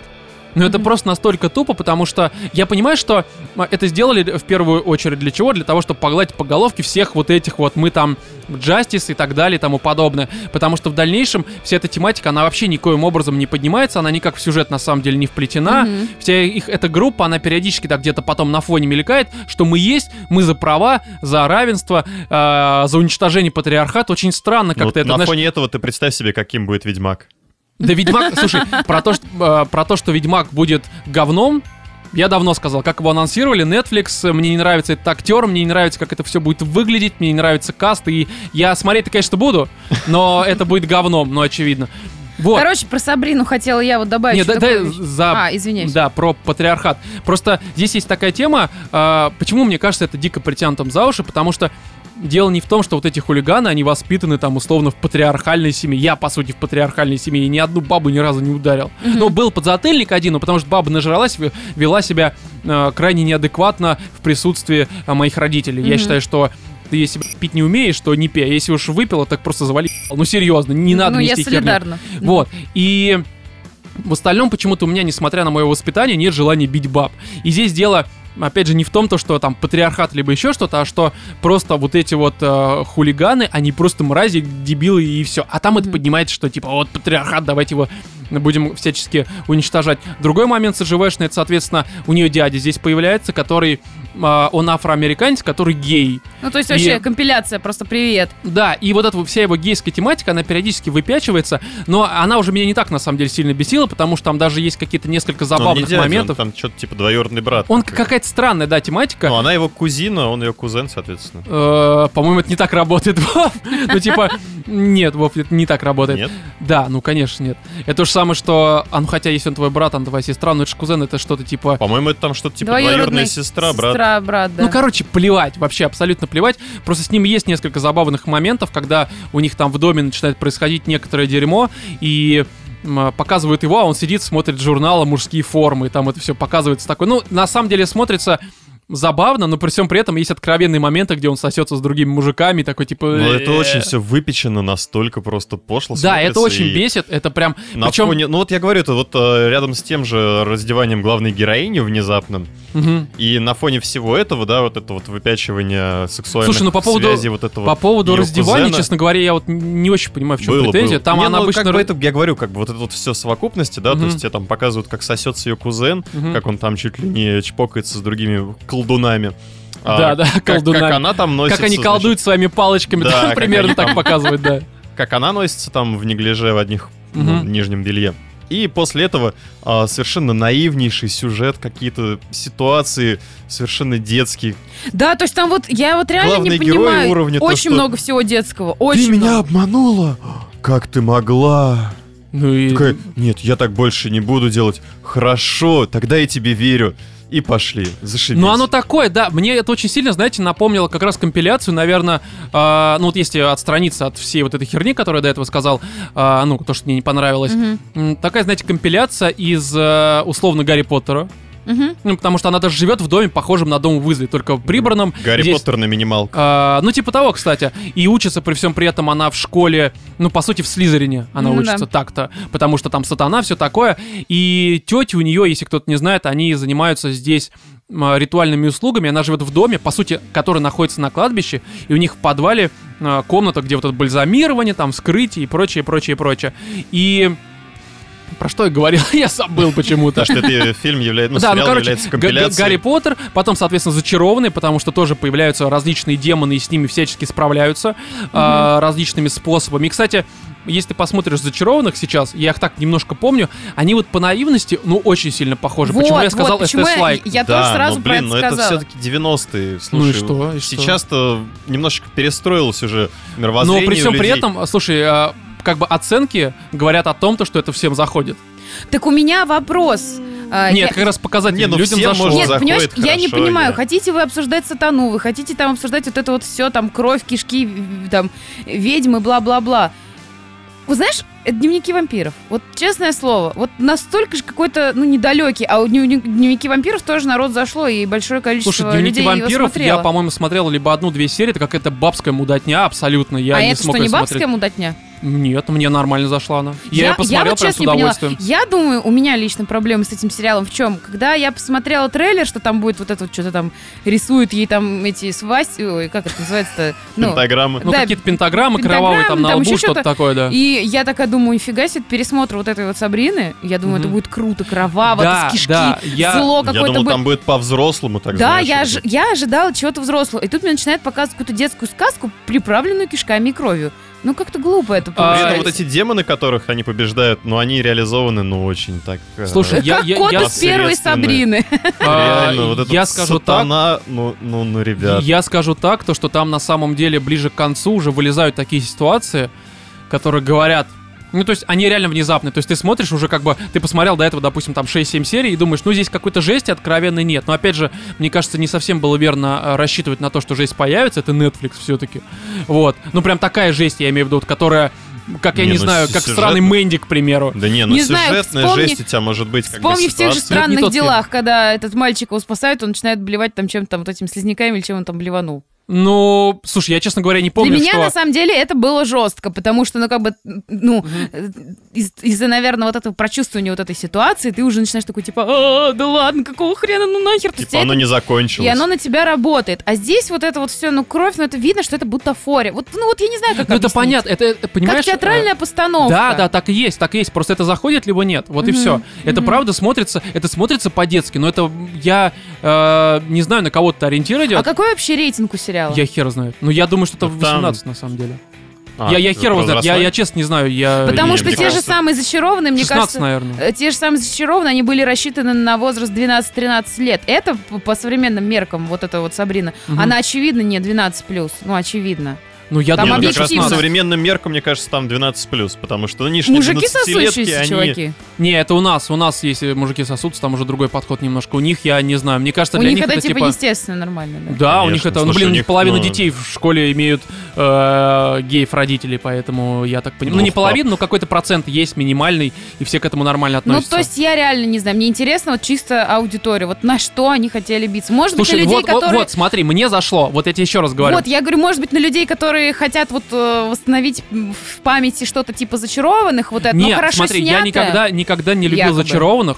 Но это просто настолько тупо, потому что я понимаю, что а, это сделали в первую очередь для чего? Для того, чтобы погладить по головке всех вот этих вот мы там Джастис и так далее и тому подобное. Потому что в дальнейшем вся эта тематика, она вообще никоим образом не поднимается, она никак в сюжет на самом деле не вплетена. Мгм. Вся их эта группа, она периодически так где-то потом на фоне мелькает, что мы есть, мы за права, за равенство, э, за уничтожение патриархата. Очень странно Ну, как-то это, на знаешь, фоне этого ты представь себе, каким будет Ведьмак. Да Ведьмак, слушай, про то, что, э, про то, что Ведьмак будет говном, я давно сказал, как его анонсировали, Netflix, э, мне не нравится этот актер, мне не нравится, как это все будет выглядеть, мне не нравится каст, и я смотреть-то, конечно, буду, но это будет говном, ну, очевидно. Вот. Короче, про Сабрину хотела я вот добавить. Не, да- вещь. за- А, извиняюсь. Да, про патриархат. Просто здесь есть такая тема, а, почему мне кажется это дико притянутым за уши, потому что дело не в том, что вот эти хулиганы, они воспитаны там условно в патриархальной семье. Я, по сути, в патриархальной семье и ни одну бабу ни разу не ударил. Ну, был подзатыльник один, но потому что баба нажралась, вела себя э, крайне неадекватно в присутствии э, моих родителей. Я Мгм. считаю, что ты если пить не умеешь, то не пей. А Если уж выпила, так просто завали. Ну, серьезно, не надо Ну, я нести херню. солидарна. Вот. И в остальном почему-то у меня, несмотря на мое воспитание, нет желания бить баб. И здесь дело, опять же, не в том, то, что там патриархат либо еще что-то, а что просто вот эти вот э, хулиганы, они просто мрази, дебилы и все. А там это поднимается, что типа вот патриархат, давайте его будем всячески уничтожать. Другой момент с ЖВшный, это, соответственно, у нее дядя здесь появляется, который, э, он афроамериканец, который гей. Ну, то есть И- вообще компиляция, просто привет. Да, и вот эта вся его гейская тематика, она периодически выпячивается, но она уже меня не так, на самом деле, сильно бесила, потому что там даже есть какие-то несколько не забавных дядя, он моментов. там что-то типа двоюродный брат. Он такой. Какая-то странная, да, тематика. Ну, она его кузина, он ее кузен, соответственно. Э, По-моему, это не так работает, [laughs] Вов. Ну, типа, нет, Вов, это не так работает. Нет? Да, ну, конечно, нет. Это то же самое, что, а ну, хотя, если он твой брат, он твоя сестра, ну, это же кузен, это что-то типа... По-моему, это там что-то типа Двоюродная сестра, брат. Сестра, брат, да. Ну, короче, плевать, вообще абсолютно плевать. Просто с ним есть несколько забавных моментов, когда у них там в доме начинает происходить некоторое дерьмо, и показывают его, а он сидит, смотрит журналы «Мужские формы», там это все показывается такой. Ну, на самом деле смотрится забавно, но при всем при этом есть откровенные моменты, где он сосется с другими мужиками, такой типа... Но это очень все выпечено настолько просто пошло Да, это очень бесит, это прям... На Причем... фоне, ну вот я говорю, это вот э, рядом с тем же раздеванием главной героини внезапным, и на фоне всего этого, да, вот это вот выпячивание сексуальных Слушай, ну по поводу- связей, вот этого По поводу раздевания, кузена. честно говоря, я вот не очень понимаю, в чем Было, претензия. было. Там Не, она ну, обычно... как бы это, я говорю, как бы вот это вот все совокупности, да, то есть тебе там показывают, как сосется ее кузен, как он там чуть ли не чпокается с другими колдунами. А Да, да, как, колдунами. Как она там носится. Как они значит, колдуют своими палочками, Да, примерно так там- показывают, да. как она носится там в неглиже в одних ну, нижнем белье. И после этого а, совершенно наивнейший сюжет, какие-то ситуации совершенно детские. Да, то есть там вот, я вот реально Главные не герои понимаю. уровня то, очень что- много всего детского, очень много. обманула? Как ты могла? Ну и... Такая, нет, я так больше не буду делать. Хорошо, тогда я тебе верю. И пошли, зашибись. Ну, оно такое, да. Мне это очень сильно, знаете, напомнило как раз компиляцию, наверное, а, ну, вот если отстраниться от всей вот этой херни, которую я до этого сказал, а, ну, то, что мне не понравилось. М, Такая, знаете, компиляция из, э, условно, Гарри Поттера. Ну, потому что она даже живет в доме, похожем на дом Уизли, только прибранном. Гарри Здесь- Поттер на минималках. А, ну, типа того, кстати. И учится при всем при этом она в школе, ну, по сути, в Слизерине она Ну учится да. так-то, потому что там сатана, все такое. И тети у нее, если кто-то не знает, они занимаются здесь ритуальными услугами. Она живет в доме, по сути, который находится на кладбище, и у них в подвале а, комната, где вот это бальзамирование, там, вскрытие и прочее, прочее, прочее. И... Про что я говорил? [laughs] я забыл почему-то. Потому что это фильм является, ну, Да, ну сериал короче, является компиляцией. Гарри Поттер, потом, соответственно, зачарованный, потому что тоже появляются различные демоны, и с ними всячески справляются а, различными способами. И, кстати, если ты посмотришь зачарованных сейчас, я их так немножко помню, они вот по наивности, ну, очень сильно похожи. Вот, почему я вот, сказал почему я, я да, тоже сразу но, про блин, это но это сказала. все-таки 90-е. Слушай, Ну и что, и что? сейчас-то немножечко перестроилось уже Но мировоззрение при всем при этом, слушай, а, как бы оценки говорят о том, то, что это всем заходит. Так у меня вопрос. А, Нет, я- как раз показать Не, ну людям всем зашло. Нет, заходит понимаешь, я не понимаю, я- хотите вы обсуждать сатану, вы хотите там обсуждать вот это вот все, там, кровь, кишки, там, ведьмы, бла-бла-бла. Вы знаешь, это дневники вампиров. Вот честное слово, вот настолько же какой-то, ну, недалекий. А у дневни- дневники вампиров тоже народ зашло, и большое количество Слушай, дневники людей его вампиров, я, по-моему, смотрел либо одну-две серии, это какая-то бабская мудотня абсолютно. Я а не это смог что, не её смотреть. бабская мудотня? Нет, мне нормально зашла она. Я, ее посмотрел вот прям с честно не поняла. удовольствием. Я думаю, у меня лично проблемы с этим сериалом в чем? Когда я посмотрела трейлер, что там будет вот это вот что-то там рисуют ей там эти свасть, ой, как это называется-то? Ну, Пентаграммы. Ну, да, какие-то пентаграммы, пентаграммы, кровавые там на там лбу, еще что-то что-то. такое, да. И я такая думаю, нифига себе, пересмотр вот этой вот Сабрины. Я думаю, это Мгм. будет круто, кроваво, Да, с кишки, да, я- зло Я какое-то думал, будет. там будет по-взрослому, так Да, знаешь, я, ж- я ожидала чего-то взрослого. И тут мне начинает показывать какую-то детскую сказку, приправленную кишками и кровью. Ну, как-то глупо это А, получается. вот эти демоны, которых они побеждают, ну, они реализованы, ну, очень так... э, Слушай, я- как я- кот из первой. Сабрины. [laughs] А, Реально, вот я скажу так, сатана, ну, ну, ну, ребят. Я скажу так, то что там на самом деле ближе к концу уже вылезают такие ситуации, которые говорят. Ну, то есть они реально внезапные. То есть ты смотришь уже как бы, ты посмотрел до этого, допустим, там 6-7 серий и думаешь, ну, здесь какой-то жести откровенной нет. Но опять же, мне кажется, не совсем было верно э, рассчитывать на то, что жесть появится. Это Netflix все-таки. Вот. Ну, прям такая жесть, я имею в виду, вот, которая, как я Не, не ну, знаю, как сюжетно. странный Мэнди, к примеру. Да не, ну Не знаю, сюжетная вспомни- жесть у тебя может быть как бы Вспомни в тех же странных тот фильм. делах, когда этот мальчик его спасает, он начинает блевать там чем-то вот этими слизняками или чем он там блеванул. Ну, слушай, я, честно говоря, не помню, Для меня, что... на самом деле, это было жестко, потому что, ну, как бы, ну, э, из- из-за, наверное, вот этого прочувствования вот этой ситуации, ты уже начинаешь такой, типа, «А, да ладно, какого хрена, ну нахер? Типа оно это- не закончилось. И оно на тебя работает. А здесь вот это вот все, ну, кровь, ну, это видно, что это бутафория. Вот, ну, вот я не знаю, как Ну, это понятно, это, это, понимаешь... Как театральная э, постановка. Да, да, так и есть, так и есть. Просто это заходит либо нет. Вот и Мгм, все. Это мгм. правда смотрится, это смотрится по-детски, но это я э, не знаю, на кого то ориентир А какой вообще рейтинг у сериала? Я хер знаю. Ну, я думаю, что это Ну, там- 18 на самом деле. А, я, я хер его знает. Я, я честно не знаю. Я... Потому не, что те же кажется, самые зачарованные, мне 16, кажется, наверное. э, те же самые зачарованные, они были рассчитаны на возраст 12-13 лет. Это по, современным меркам, вот эта вот Сабрина, Мгм. она очевидно не 12+, ну, очевидно. Ну, я там Не, ну, думаю, как раз по современным меркам, мне кажется, там 12+, потому что нынешние Мужики 12-летки, сосущиеся, они... чуваки. Не, это у нас. У нас, если мужики сосутся, там уже другой подход немножко. У них, я не знаю. Мне кажется, У для них них это, это типа, типа... естественно, нормально, да? Да, у Конечно. них это, ну блин, у у них половина ну- детей в школе имеют э, геев родителей, поэтому я так понимаю. Ну, Ну, не половина, но какой-то процент есть минимальный, и все к этому нормально Ну, относятся. то есть я реально не знаю, мне интересно вот чисто аудитория, вот на что они хотели биться. Может быть, Слушай, на людей, вот, вот, которые... вот, смотри, мне зашло. Вот я тебе еще раз говорю. Вот, я говорю, может быть, на людей, которые хотят вот э, восстановить в памяти что-то типа зачарованных, вот это, ну, Нет, хорошо смотри, я снято. никогда, никогда не любил Якобы. зачарованных.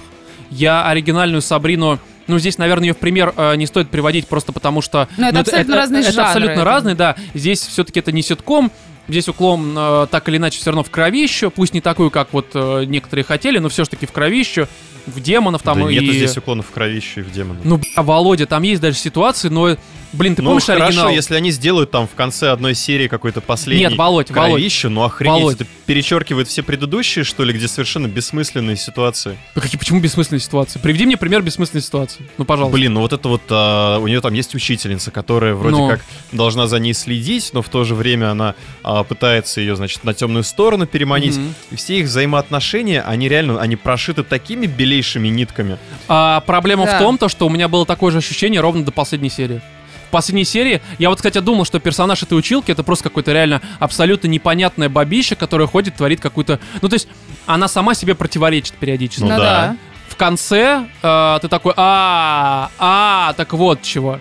Я оригинальную Сабрину. Ну, здесь, наверное, ее в пример э, не стоит приводить просто потому, что... Ну, это абсолютно разные это жанры, абсолютно это- разные, да. Здесь все-таки это не ситком. Здесь уклон э, так или иначе все равно в кровищу. Пусть не такую, как вот э, некоторые хотели, но все-таки в кровищу. В демонов там да и... нету здесь уклонов в кровищу и в демона. Ну, бля, Володя, там есть даже ситуации, но... Блин, ты ну, помнишь хорошо, оригинал? если они сделают там в конце одной серии какой-то последний Нет, Володь, Володь. кровищу, ну охренеть, Володь. это перечеркивает все предыдущие, что ли, где совершенно бессмысленные ситуации. Да какие, почему бессмысленные ситуации? Приведи мне пример бессмысленной ситуации. Ну, пожалуйста. Блин, ну вот это вот, а, у нее там есть учительница, которая вроде Ну. как должна за ней следить, но в то же время она а, пытается ее, значит, на темную сторону переманить. Мгм. И все их взаимоотношения, они реально, они прошиты такими белейшими нитками. А, проблема Да. в том, то, что у меня было такое же ощущение ровно до последней серии. В последней серии, я вот, кстати, думал, что персонаж этой училки это просто какой-то реально абсолютно непонятное бабища, которая ходит, творит какую-то... Ну, то есть, она сама себе противоречит периодически. Ну Ну да. да. В конце э, ты такой, а, а, так вот чего.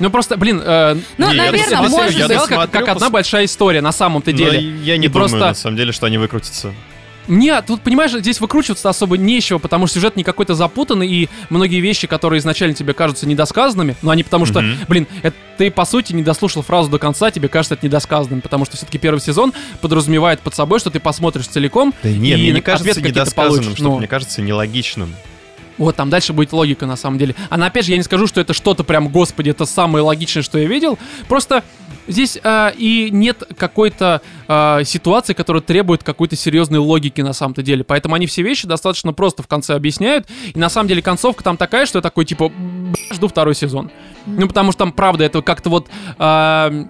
Ну просто, блин, э, Ну, Не, я наверное, дос- может я быть. как, как одна большая история на самом-то Но деле. я не И думаю, просто- на самом деле, что они выкрутятся. Нет, тут, понимаешь, здесь выкручиваться особо нечего, потому что сюжет не какой-то запутанный, и многие вещи, которые изначально тебе кажутся недосказанными, но они потому что, Мгм. блин, это ты, по сути, не дослушал фразу до конца, тебе кажется это недосказанным, потому что все-таки первый сезон подразумевает под собой, что ты посмотришь целиком, Да и нет, мне не кажется недосказанным, что Ну, мне кажется нелогичным. Вот, там дальше будет логика, на самом деле. А опять же, я не скажу, что это что-то прям, господи, это самое логичное, что я видел. Просто здесь а, и нет какой-то а, ситуации, которая требует какой-то серьезной логики на самом-то деле. Поэтому они все вещи достаточно просто в конце объясняют. И на самом деле концовка там такая, что я такой, типа, «Б***ь, жду второй сезон. Ну, потому что там, правда, это как-то вот... а,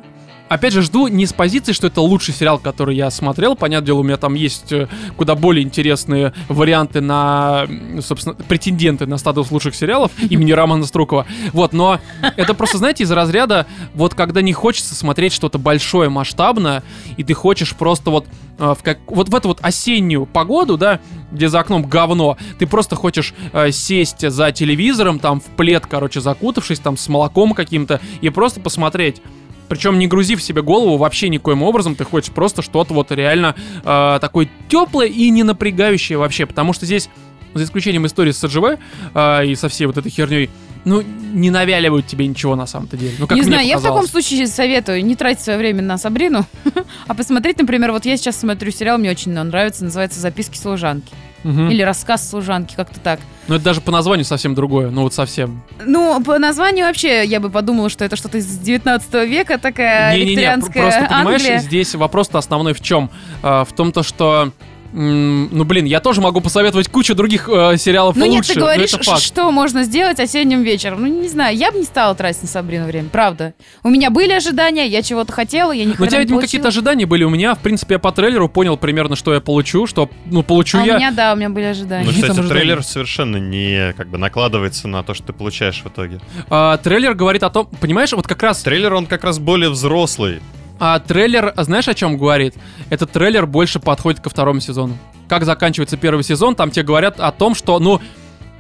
опять же, жду не с позиции, что это лучший сериал, который я смотрел. Понятное дело, у меня там есть э, куда более интересные варианты на, собственно, претенденты на статус лучших сериалов [laughs] имени Романа Струкова. Вот, но это просто, знаете, из разряда, вот когда не хочется смотреть что-то большое, масштабное, и ты хочешь просто вот э, в как, вот в эту вот осеннюю погоду, да, где за окном говно, ты просто хочешь э, сесть за телевизором, там в плед, короче, закутавшись, там с молоком каким-то, и просто посмотреть. Причем не грузив себе голову вообще никоим образом, ты хочешь просто что-то вот реально э, такое теплое и не напрягающее вообще, потому что здесь, за исключением истории с СЖВ э, и со всей вот этой херней, ну, не навяливают тебе ничего на самом-то деле. Ну, как не знаю, я в таком показалось. случае советую не тратить свое время на Сабрину, [laughs] а посмотреть, например, вот я сейчас смотрю сериал, мне очень нравится, называется «Записки служанки». Мгм. Или «Рассказ служанки», как-то так. Ну, это даже по названию совсем другое, ну вот совсем. Ну, по названию вообще я бы подумала, что это что-то из 19 века, такая Не-не-не, викторианская просто понимаешь, Англия. здесь вопрос-то основной в чем? А, в том-то, что... Ну, блин, я тоже могу посоветовать кучу других э, сериалов Ну нет, лучше, ты но говоришь, это факт. ш- что можно сделать осенним вечером. Ну, не знаю, я бы не стала тратить на Сабрину время, правда. У меня были ожидания, я чего-то хотела, я ни Но у тебя, не видимо, какие-то ожидания были у меня. В принципе, я по трейлеру понял примерно, что я получу, что, ну, получу А у я. меня, да, у меня были ожидания. Ну, кстати, ожидания? трейлер совершенно не как бы накладывается на то, что ты получаешь в итоге. А, трейлер говорит о том, понимаешь, вот как раз Трейлер, он как раз более взрослый. А, трейлер, знаешь, о чем говорит? Этот трейлер больше подходит ко второму сезону. Как заканчивается первый сезон, там тебе говорят о том, что, ну,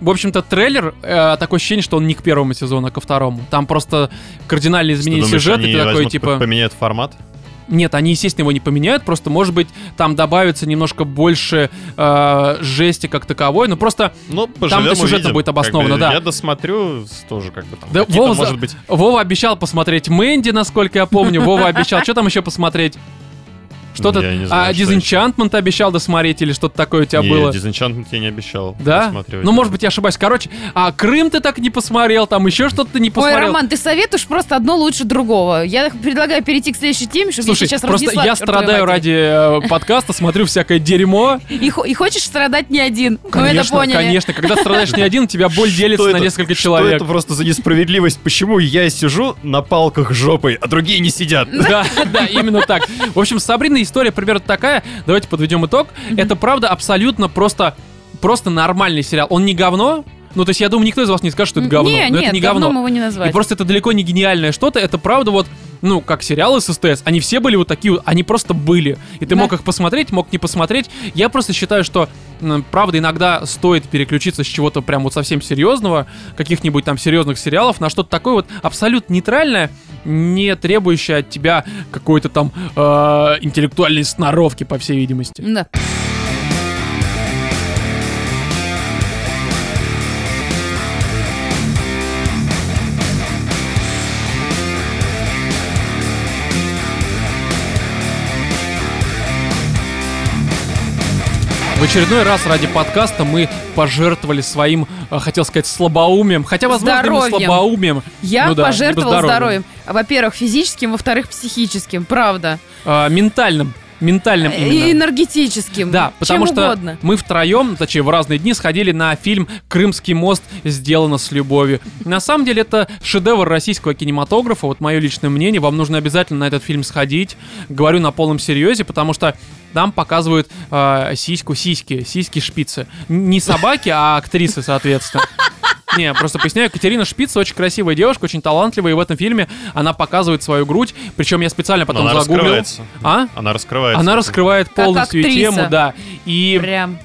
в общем-то, трейлер, э, такое ощущение, что он не к первому сезону, а ко второму. Там просто изменения думаешь, сюжета, они ты такой, типа... поменяют формат? Нет, они, естественно, его не поменяют, просто, может быть, там добавится немножко больше э, жести как таковой, но просто Ну, поживем, Там-то сюжетно увидим. будет Как бы обосновано, да. Я досмотрю тоже как бы там. Да, Вова, может быть, Вова обещал посмотреть Мэнди, насколько я помню. Вова обещал, что там еще посмотреть? Что-то... Я не знаю, а, что обещал досмотреть или что-то такое у тебя не, было? Disenchantment я не обещал. Да? досматривать. Ну, может быть, я ошибаюсь. Короче, а Крым ты так не посмотрел, там еще что-то ты не Ой, посмотрел. Роман, ты советуешь просто одно лучше другого. Я предлагаю перейти к следующей теме, чтобы Слушай, я сейчас просто я страдаю ради э, подкаста, смотрю всякое дерьмо. И, и хочешь страдать не один. Мы это Конечно, поняли. конечно. Когда страдаешь не один, у тебя боль делится Что на это? несколько Что человек. это просто за несправедливость? Почему я сижу на палках жопой, а другие не сидят? Да, [laughs] да, именно так. В общем, с Сабриной история примерно такая. Давайте подведем итог. Это правда абсолютно просто, просто нормальный сериал. Он не говно. Ну, то есть, я думаю, никто из вас не скажет, что это говно. Не, но нет, это не говном говно. его не назвать. И просто это далеко не гениальное что-то. Это правда вот, ну, как сериалы с СТС. Они все были вот такие, они просто были. И ты Да. мог их посмотреть, мог не посмотреть. Я просто считаю, что, правда, иногда стоит переключиться с чего-то прям вот совсем серьезного, каких-нибудь там серьезных сериалов, на что-то такое вот абсолютно нейтральное, не требующее от тебя какой-то там э, интеллектуальной сноровки, по всей видимости. Да. В очередной раз ради подкаста мы пожертвовали своим, э, хотел сказать, слабоумием, хотя, возможно, и не Здоровьем. слабоумием. Я Ну да, пожертвовала здоровьем. здоровьем. Во-первых, физическим, во-вторых, психическим. Правда. э, ментальным. Ментальным И именно. энергетическим. Да, потому Чем что угодно. мы втроем, точнее в разные дни, сходили на фильм «Крымский мост. Сделано с любовью». На самом деле это шедевр российского кинематографа, вот мое личное мнение, вам нужно обязательно на этот фильм сходить. Говорю на полном серьезе, потому что там показывают э, сиську, сиськи, сиськи шпицы. Не собаки, а актрисы, соответственно. Не, просто поясняю, Катерина Шпица очень красивая девушка, очень талантливая, и в этом фильме она показывает свою грудь, причем я специально Но потом она загуглил. раскрывается. А? Она раскрывается. Она раскрывает полностью тему, да. И Прям.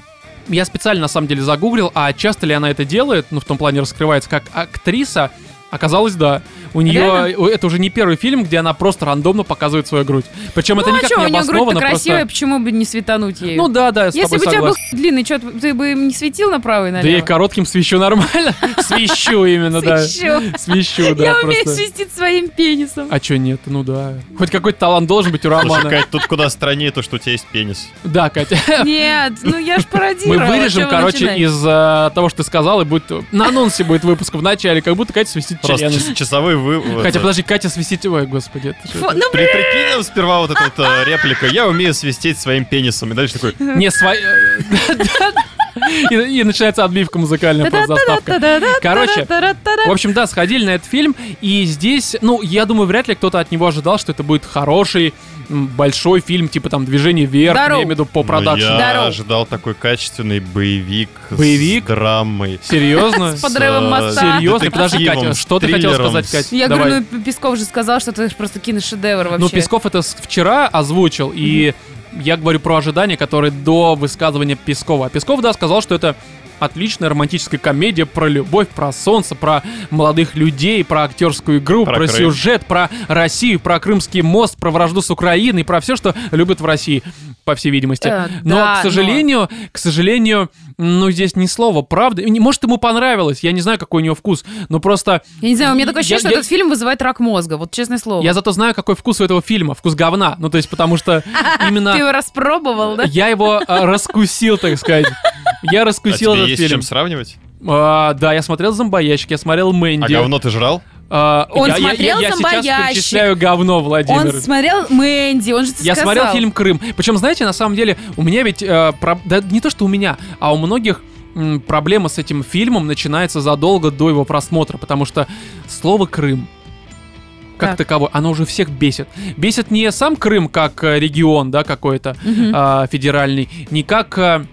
я специально на самом деле загуглил, а часто ли она это делает, ну в том плане раскрывается как актриса. Оказалось, да. У нее Реально? это уже не первый фильм, где она просто рандомно показывает свою грудь. Причем это ну а никак что, не у нее обосновано. грудь-то красивая, просто... почему бы не светануть ею? Ну да, да, я с Если тобой бы у тебя был длинный, что ты бы им не светил направо и Да налево? я коротким свищу нормально. [laughs] Свищу именно, да. Свищу. Свищу, да, Я умею просто. свистеть своим пенисом. А чё нет? Ну да. Хоть какой-то талант должен быть у Романа. Кать, тут куда страннее то, что у тебя есть пенис. Да, Катя. [laughs] Нет, ну я ж Мы пародировала. вырежем, чего вы короче, из э, того, что ты сказал, и будет на анонсе будет выпуск в начале, как будто Катя свистит Просто членом. Вы... Хотя, подожди, Катя свистит... Ой, господи. Фу, ну, При, прикинь, сперва вот эта вот э, реплика. Я умею свистеть своим пенисом. И дальше такой... Не, свой... [laughs] И и начинается отбивка музыкальная, просто заставка. Короче, В общем, да, сходили на этот фильм, и здесь, ну, я думаю, вряд ли кто-то от него ожидал, что это будет хороший, большой фильм, типа там «Движение вверх», Здорово. я имею в виду по Ну, продакшену. я Здорово. ожидал такой качественный боевик, Боевик? с драмой. Серьезно? С подрывом моста. Серьезно? Подожди, Катя, что ты триллером, сказать, Катя? Я говорю, ну Песков же сказал, что это просто киношедевр вообще. Ну, Песков это вчера озвучил, и я говорю про ожидания, которые до высказывания Пескова. А Песков, да, сказал, что это отличная романтическая комедия про любовь, про солнце, про молодых людей, про актерскую игру, про, Про Крым. сюжет, про Россию, про Крымский мост, про вражду с Украиной, про все, что любят в России, по всей видимости. Э, но, да, к сожалению, к сожалению, ну, здесь ни слова правды. Может, ему понравилось, я не знаю, какой у него вкус, но просто Я не знаю, у меня такое Я- ощущение, что я- этот фильм вызывает рак мозга, вот честное слово. я зато знаю, какой вкус у этого фильма. Вкус говна. Ну, то есть, потому что [laughs] именно... Ты его распробовал, да? Я его а, раскусил, так сказать. Я А раскусил тебе этот есть с фильм. чем сравнивать? А, да, я смотрел «Зомбоящик», я смотрел А «Мэнди». говно ты жрал? А, Он я, я- смотрел я, я сейчас «Зомбоящик». перечисляю говно, Владимир. Он смотрел Мэнди, он же тебе Я сказал. смотрел фильм «Крым». Причем, знаете, на самом деле, у меня ведь... э, про- Да не то, что у меня, а у многих м, проблема с этим фильмом начинается задолго до его просмотра, потому что слово «Крым» как Так. таковое, оно уже всех бесит. Бесит не сам Крым как э, регион, да, какой-то, Мгм. а, федеральный, не как а,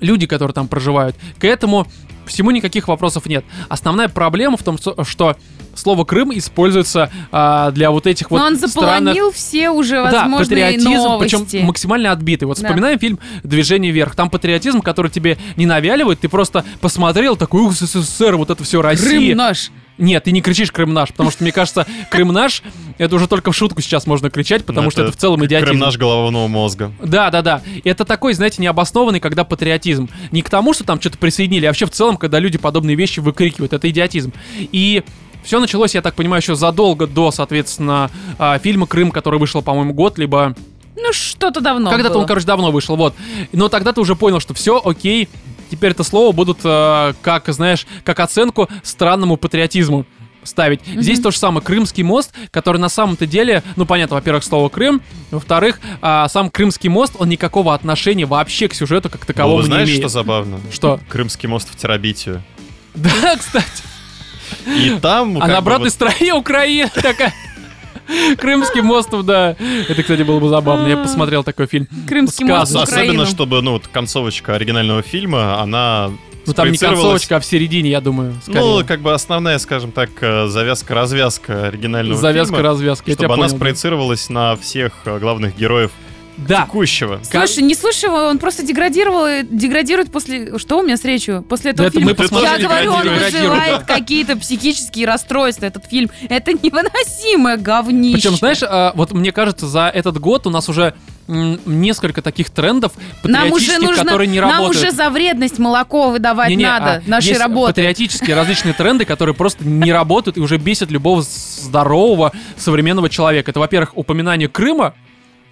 люди, которые там проживают. К этому всему никаких вопросов нет. Основная проблема в том, что, слово Крым используется а, для вот этих вот Но он странных... заполонил все уже Да, возможные патриотизм, новости. причем максимально отбитый. Вот Да. вспоминаем фильм «Движение вверх». Там патриотизм, который тебе не навяливает, ты просто посмотрел, такой, ух, СССР, вот это все Россия. Крым наш. Нет, ты не кричишь «Крым наш», потому что, мне кажется, «Крым наш» — это уже только в шутку сейчас можно кричать, потому Ну, что это в целом идиотизм. Крым наш головного мозга. Да, да, да. Это такой, знаете, необоснованный, когда патриотизм. Не к тому, что там что-то присоединили, а вообще в целом, когда люди подобные вещи выкрикивают. Это идиотизм. И все началось, я так понимаю, еще задолго до, соответственно, а, фильма «Крым», который вышел, по-моему, год, либо... Ну, что-то давно Когда-то было. он, короче, давно вышел, вот. Но тогда ты уже понял, что все, окей, теперь это слово будут, э, как, знаешь, как оценку странному патриотизму ставить. Здесь то же самое. Крымский мост, который на самом-то деле, ну, понятно, во-первых, слово Крым, во-вторых, а, сам Крымский мост, он никакого отношения вообще к сюжету как Ну, такового вы не знаешь, имеет. что забавно? Что? Крымский мост в Терабитию. [laughs] Да, кстати. И там... а на обратной вот- стороне Украина такая. Крымский мост, да. Это, кстати, было бы забавно. Я посмотрел такой фильм. Крымский мост. Особенно, чтобы, ну, вот концовочка оригинального фильма, она Ну, там не концовочка, а в середине, я думаю, скорее. Ну, как бы основная, скажем так, э, завязка-развязка оригинального Завязка, фильма. развязка. Я тебя Чтобы она понял, да. спроецировалась на всех э, главных героев Да. текущего. Слушай, не слушай его, он просто деградировал, деградирует после... Что у меня с речью? После этого это фильма? мы Я говорю, он вызывает какие-то психические расстройства, этот фильм. Это невыносимое говнище. Причем, знаешь, а, вот мне кажется, за этот год у нас уже несколько таких трендов нам уже нужно, которые не нам работают. уже за вредность молоко выдавать Не-не, надо, а, нашей работы. патриотические различные тренды, которые просто не работают и уже бесят любого здорового современного человека. Это, во-первых, упоминание Крыма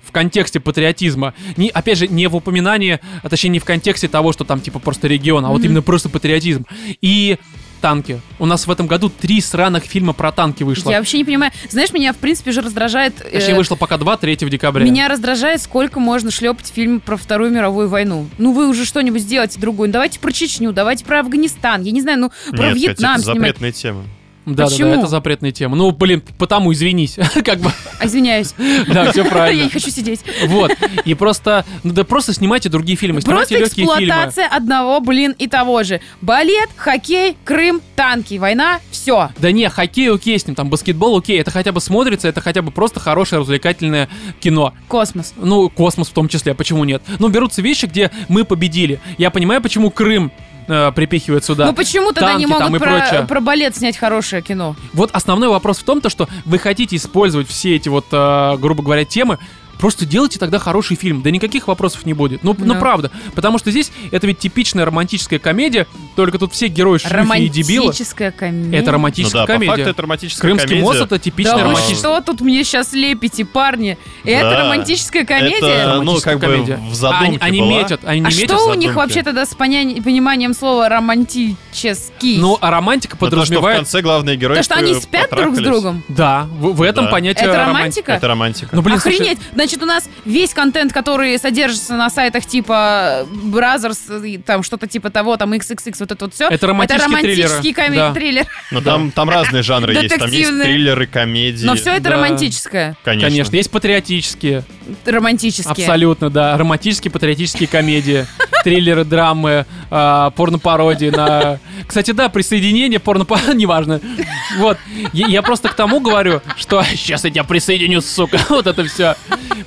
в контексте патриотизма. Не, опять же, не в упоминании, а точнее не в контексте того, что там типа просто регион, а вот Мгм. именно просто патриотизм. И танки. У нас в этом году три сраных фильма про танки вышло. Я вообще не понимаю. Знаешь, меня, в принципе, уже раздражает... э, Точнее, вышло пока два, 3 декабря. Меня раздражает, сколько можно шлепать фильм про Вторую мировую войну. Ну вы уже что-нибудь сделайте другое. Ну, давайте про Чечню, давайте про Афганистан. Я не знаю, ну про Нет, Вьетнам Катя, это снимать. запретная тема. Да, да, Почему? да, это запретная тема. Ну, блин, потому извинись. [laughs] Как бы, А, Извиняюсь. да, все [laughs] Я правильно. не хочу сидеть. Вот. И просто, ну да просто снимайте другие фильмы, снимайте Просто легкие фильмы. эксплуатация одного, блин, и того же. Балет, хоккей, Крым, танки, война, все. Да не, хоккей окей с ним, там баскетбол окей, это хотя бы смотрится, это хотя бы просто хорошее развлекательное кино. Космос. Ну, космос в том числе, почему нет? Ну, берутся вещи, где мы победили. Я понимаю, почему Крым э, припихивают сюда. Ну почему тогда не Танки там могут и про, про балет снять хорошее кино? Вот основной вопрос в том, то, что вы хотите использовать все эти вот, э, грубо говоря, темы, Просто делайте тогда хороший фильм, да никаких вопросов не будет. Ну, ну Да. правда. Потому что здесь это ведь типичная романтическая комедия, только тут все герои шлюхи и дебилы. Романтическая комедия. Это Ну романтическая да, по комедия. факту это романтическая Крымский комедия. мост это типичная Да вы романтическая. что тут мне сейчас лепите, парни? Это Да. романтическая комедия? Это, ну, как бы комедия. в задумке они, они была. метят, они не а метят. что у них вообще тогда с пониманием слова романтический? Ну, а романтика Ну, то, что в подразумевает... конце главные герои То, что они спят друг с другом? Да, в, в этом Да. понятие Это романтика? Это романтика. Ну, блин, Охренеть! Значит, Значит, у нас весь контент, который содержится на сайтах типа Brothers, там что-то типа того, там XXX, вот это вот все. Это романтические романтический триллеры. Да. триллер. Но там, там разные жанры есть. Там есть триллеры, комедии. Но все это Да. романтическое. Конечно. Конечно, есть патриотические. Романтические. Абсолютно, да. Романтические, патриотические комедии, [laughs] триллеры, драмы, а, порно-пародии на... Кстати, да, присоединение, порно [laughs] неважно. Вот. Я, я просто к тому говорю, что [laughs] сейчас я тебя присоединю, сука. [laughs] Вот это все.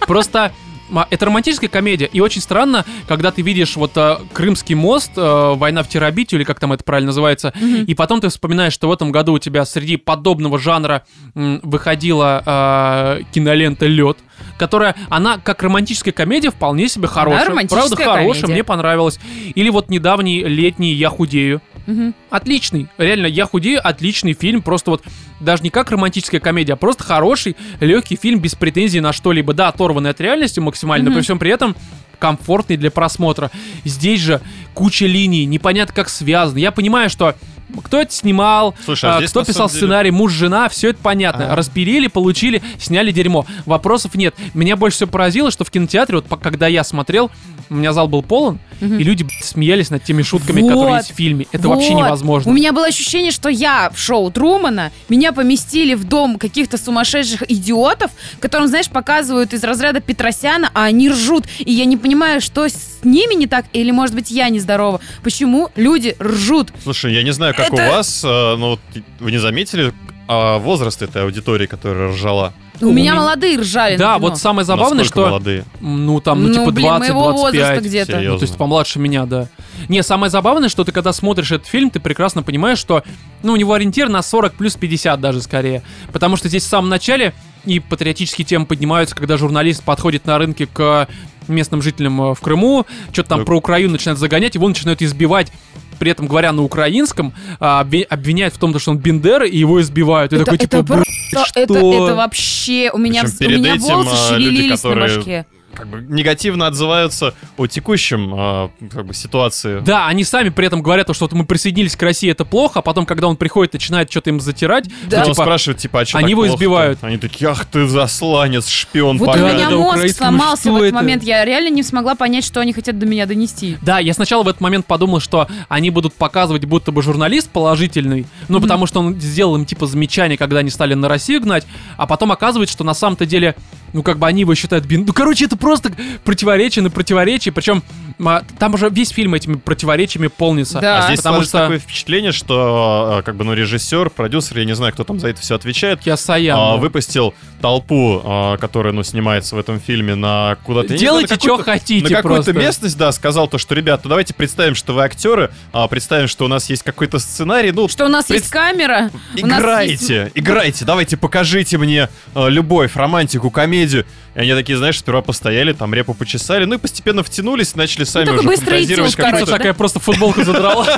Просто а, это романтическая комедия, и очень странно, когда ты видишь вот а, Крымский мост, а, война в Терабитию, или как там это правильно называется, и потом ты вспоминаешь, что в этом году у тебя среди подобного жанра м, выходила а, кинолента Лед, которая, она как романтическая комедия вполне себе хорошая. романтическая Правда, хорошая, комедия. мне понравилась. Или вот недавний летний Я худею. Мгм. Отличный, реально, я худею, отличный фильм, просто вот даже не как романтическая комедия, а просто хороший, легкий фильм без претензий на что-либо. Да, оторванный от реальности максимально, но при всем при этом комфортный для просмотра. Здесь же куча линий, непонятно как связаны. Я понимаю, что кто это снимал, Слушай, а а, здесь, кто на писал самом деле- сценарий, муж, жена, все это понятно. А. Распилили, получили, сняли дерьмо. Вопросов нет. Меня больше всего поразило, что в кинотеатре, вот по- когда я смотрел, у меня зал был полон, и люди блядь, смеялись над теми шутками, которые Вот. есть в фильме. Это вообще Вот. невозможно. У меня было ощущение, что я в шоу Трумана, меня поместили в дом каких-то сумасшедших идиотов, которым, знаешь, показывают из разряда Петросяна, а они ржут. И я не понимаю, что с ними не так, или, может быть, я нездорова. Почему люди ржут? Слушай, я не знаю, как Это- у вас, э, вот вы не заметили а, возраст этой аудитории, которая ржала? У У меня меня- молодые ржали. Да, вот самое забавное, Насколько что... молодые? Ну, там, ну, Ну, типа блин, моего возраста 20-25. где-то. Ну, то есть помладше меня, да. Не, самое забавное, что ты когда смотришь этот фильм, ты прекрасно понимаешь, что, ну, у него ориентир на 40 плюс 50 даже скорее. Потому что здесь в самом начале и патриотические темы поднимаются, когда журналист подходит на рынке к местным жителям э, в Крыму, что-то там Так. про Украину начинает загонять, его начинают избивать при этом говоря на украинском, а, обви- обвиняют в том, что он Бендера, и его избивают. И Это, такой, типа, это «Блядь, просто- это, что?» это вообще... У меня, Причем у меня этим, волосы а, люди, шевелились которые- на башке. Как бы негативно отзываются о текущем а, как бы, ситуации. Да, они сами при этом говорят, что вот мы присоединились к России, это плохо, а потом, когда он приходит, начинает что-то им затирать, Да. Ну, типа, спрашивает, типа, а что они его избивают. Они такие, ах ты засланец, шпион, Вот у поганый». меня да, мозг сломался в этот это? момент. Я реально не смогла понять, что они хотят до меня донести. Да, я сначала в этот момент подумал, что они будут показывать, будто бы журналист положительный, ну, потому что он сделал им, типа, замечание, когда они стали на Россию гнать, а потом оказывается, что на самом-то деле, ну, как бы они его считают бин... Ну, короче, это просто противоречие на противоречие, причем а, там уже весь фильм этими противоречиями полнится. Да. А здесь потому что- такое впечатление, что а, как бы ну режиссер, продюсер, я не знаю, кто там за это все отвечает, Киосаян, а, да. выпустил толпу, а, которая, ну, снимается в этом фильме на куда-то... я не знаю, Делайте, на какую-то- что хотите На какую-то местность, да, сказал то, что, ребята, давайте представим, что вы актеры, а, представим, что у нас есть какой-то сценарий, ну, Что у нас Пред- есть камера. нас Играйте, есть- играйте, давайте покажите мне э, любовь, романтику, комедию. И они такие, знаешь, сперва постояли, там репу почесали, ну и постепенно втянулись, начали сами такой уже быстрый фантазировать, как короче, Такая просто футболку задрала. [laughs]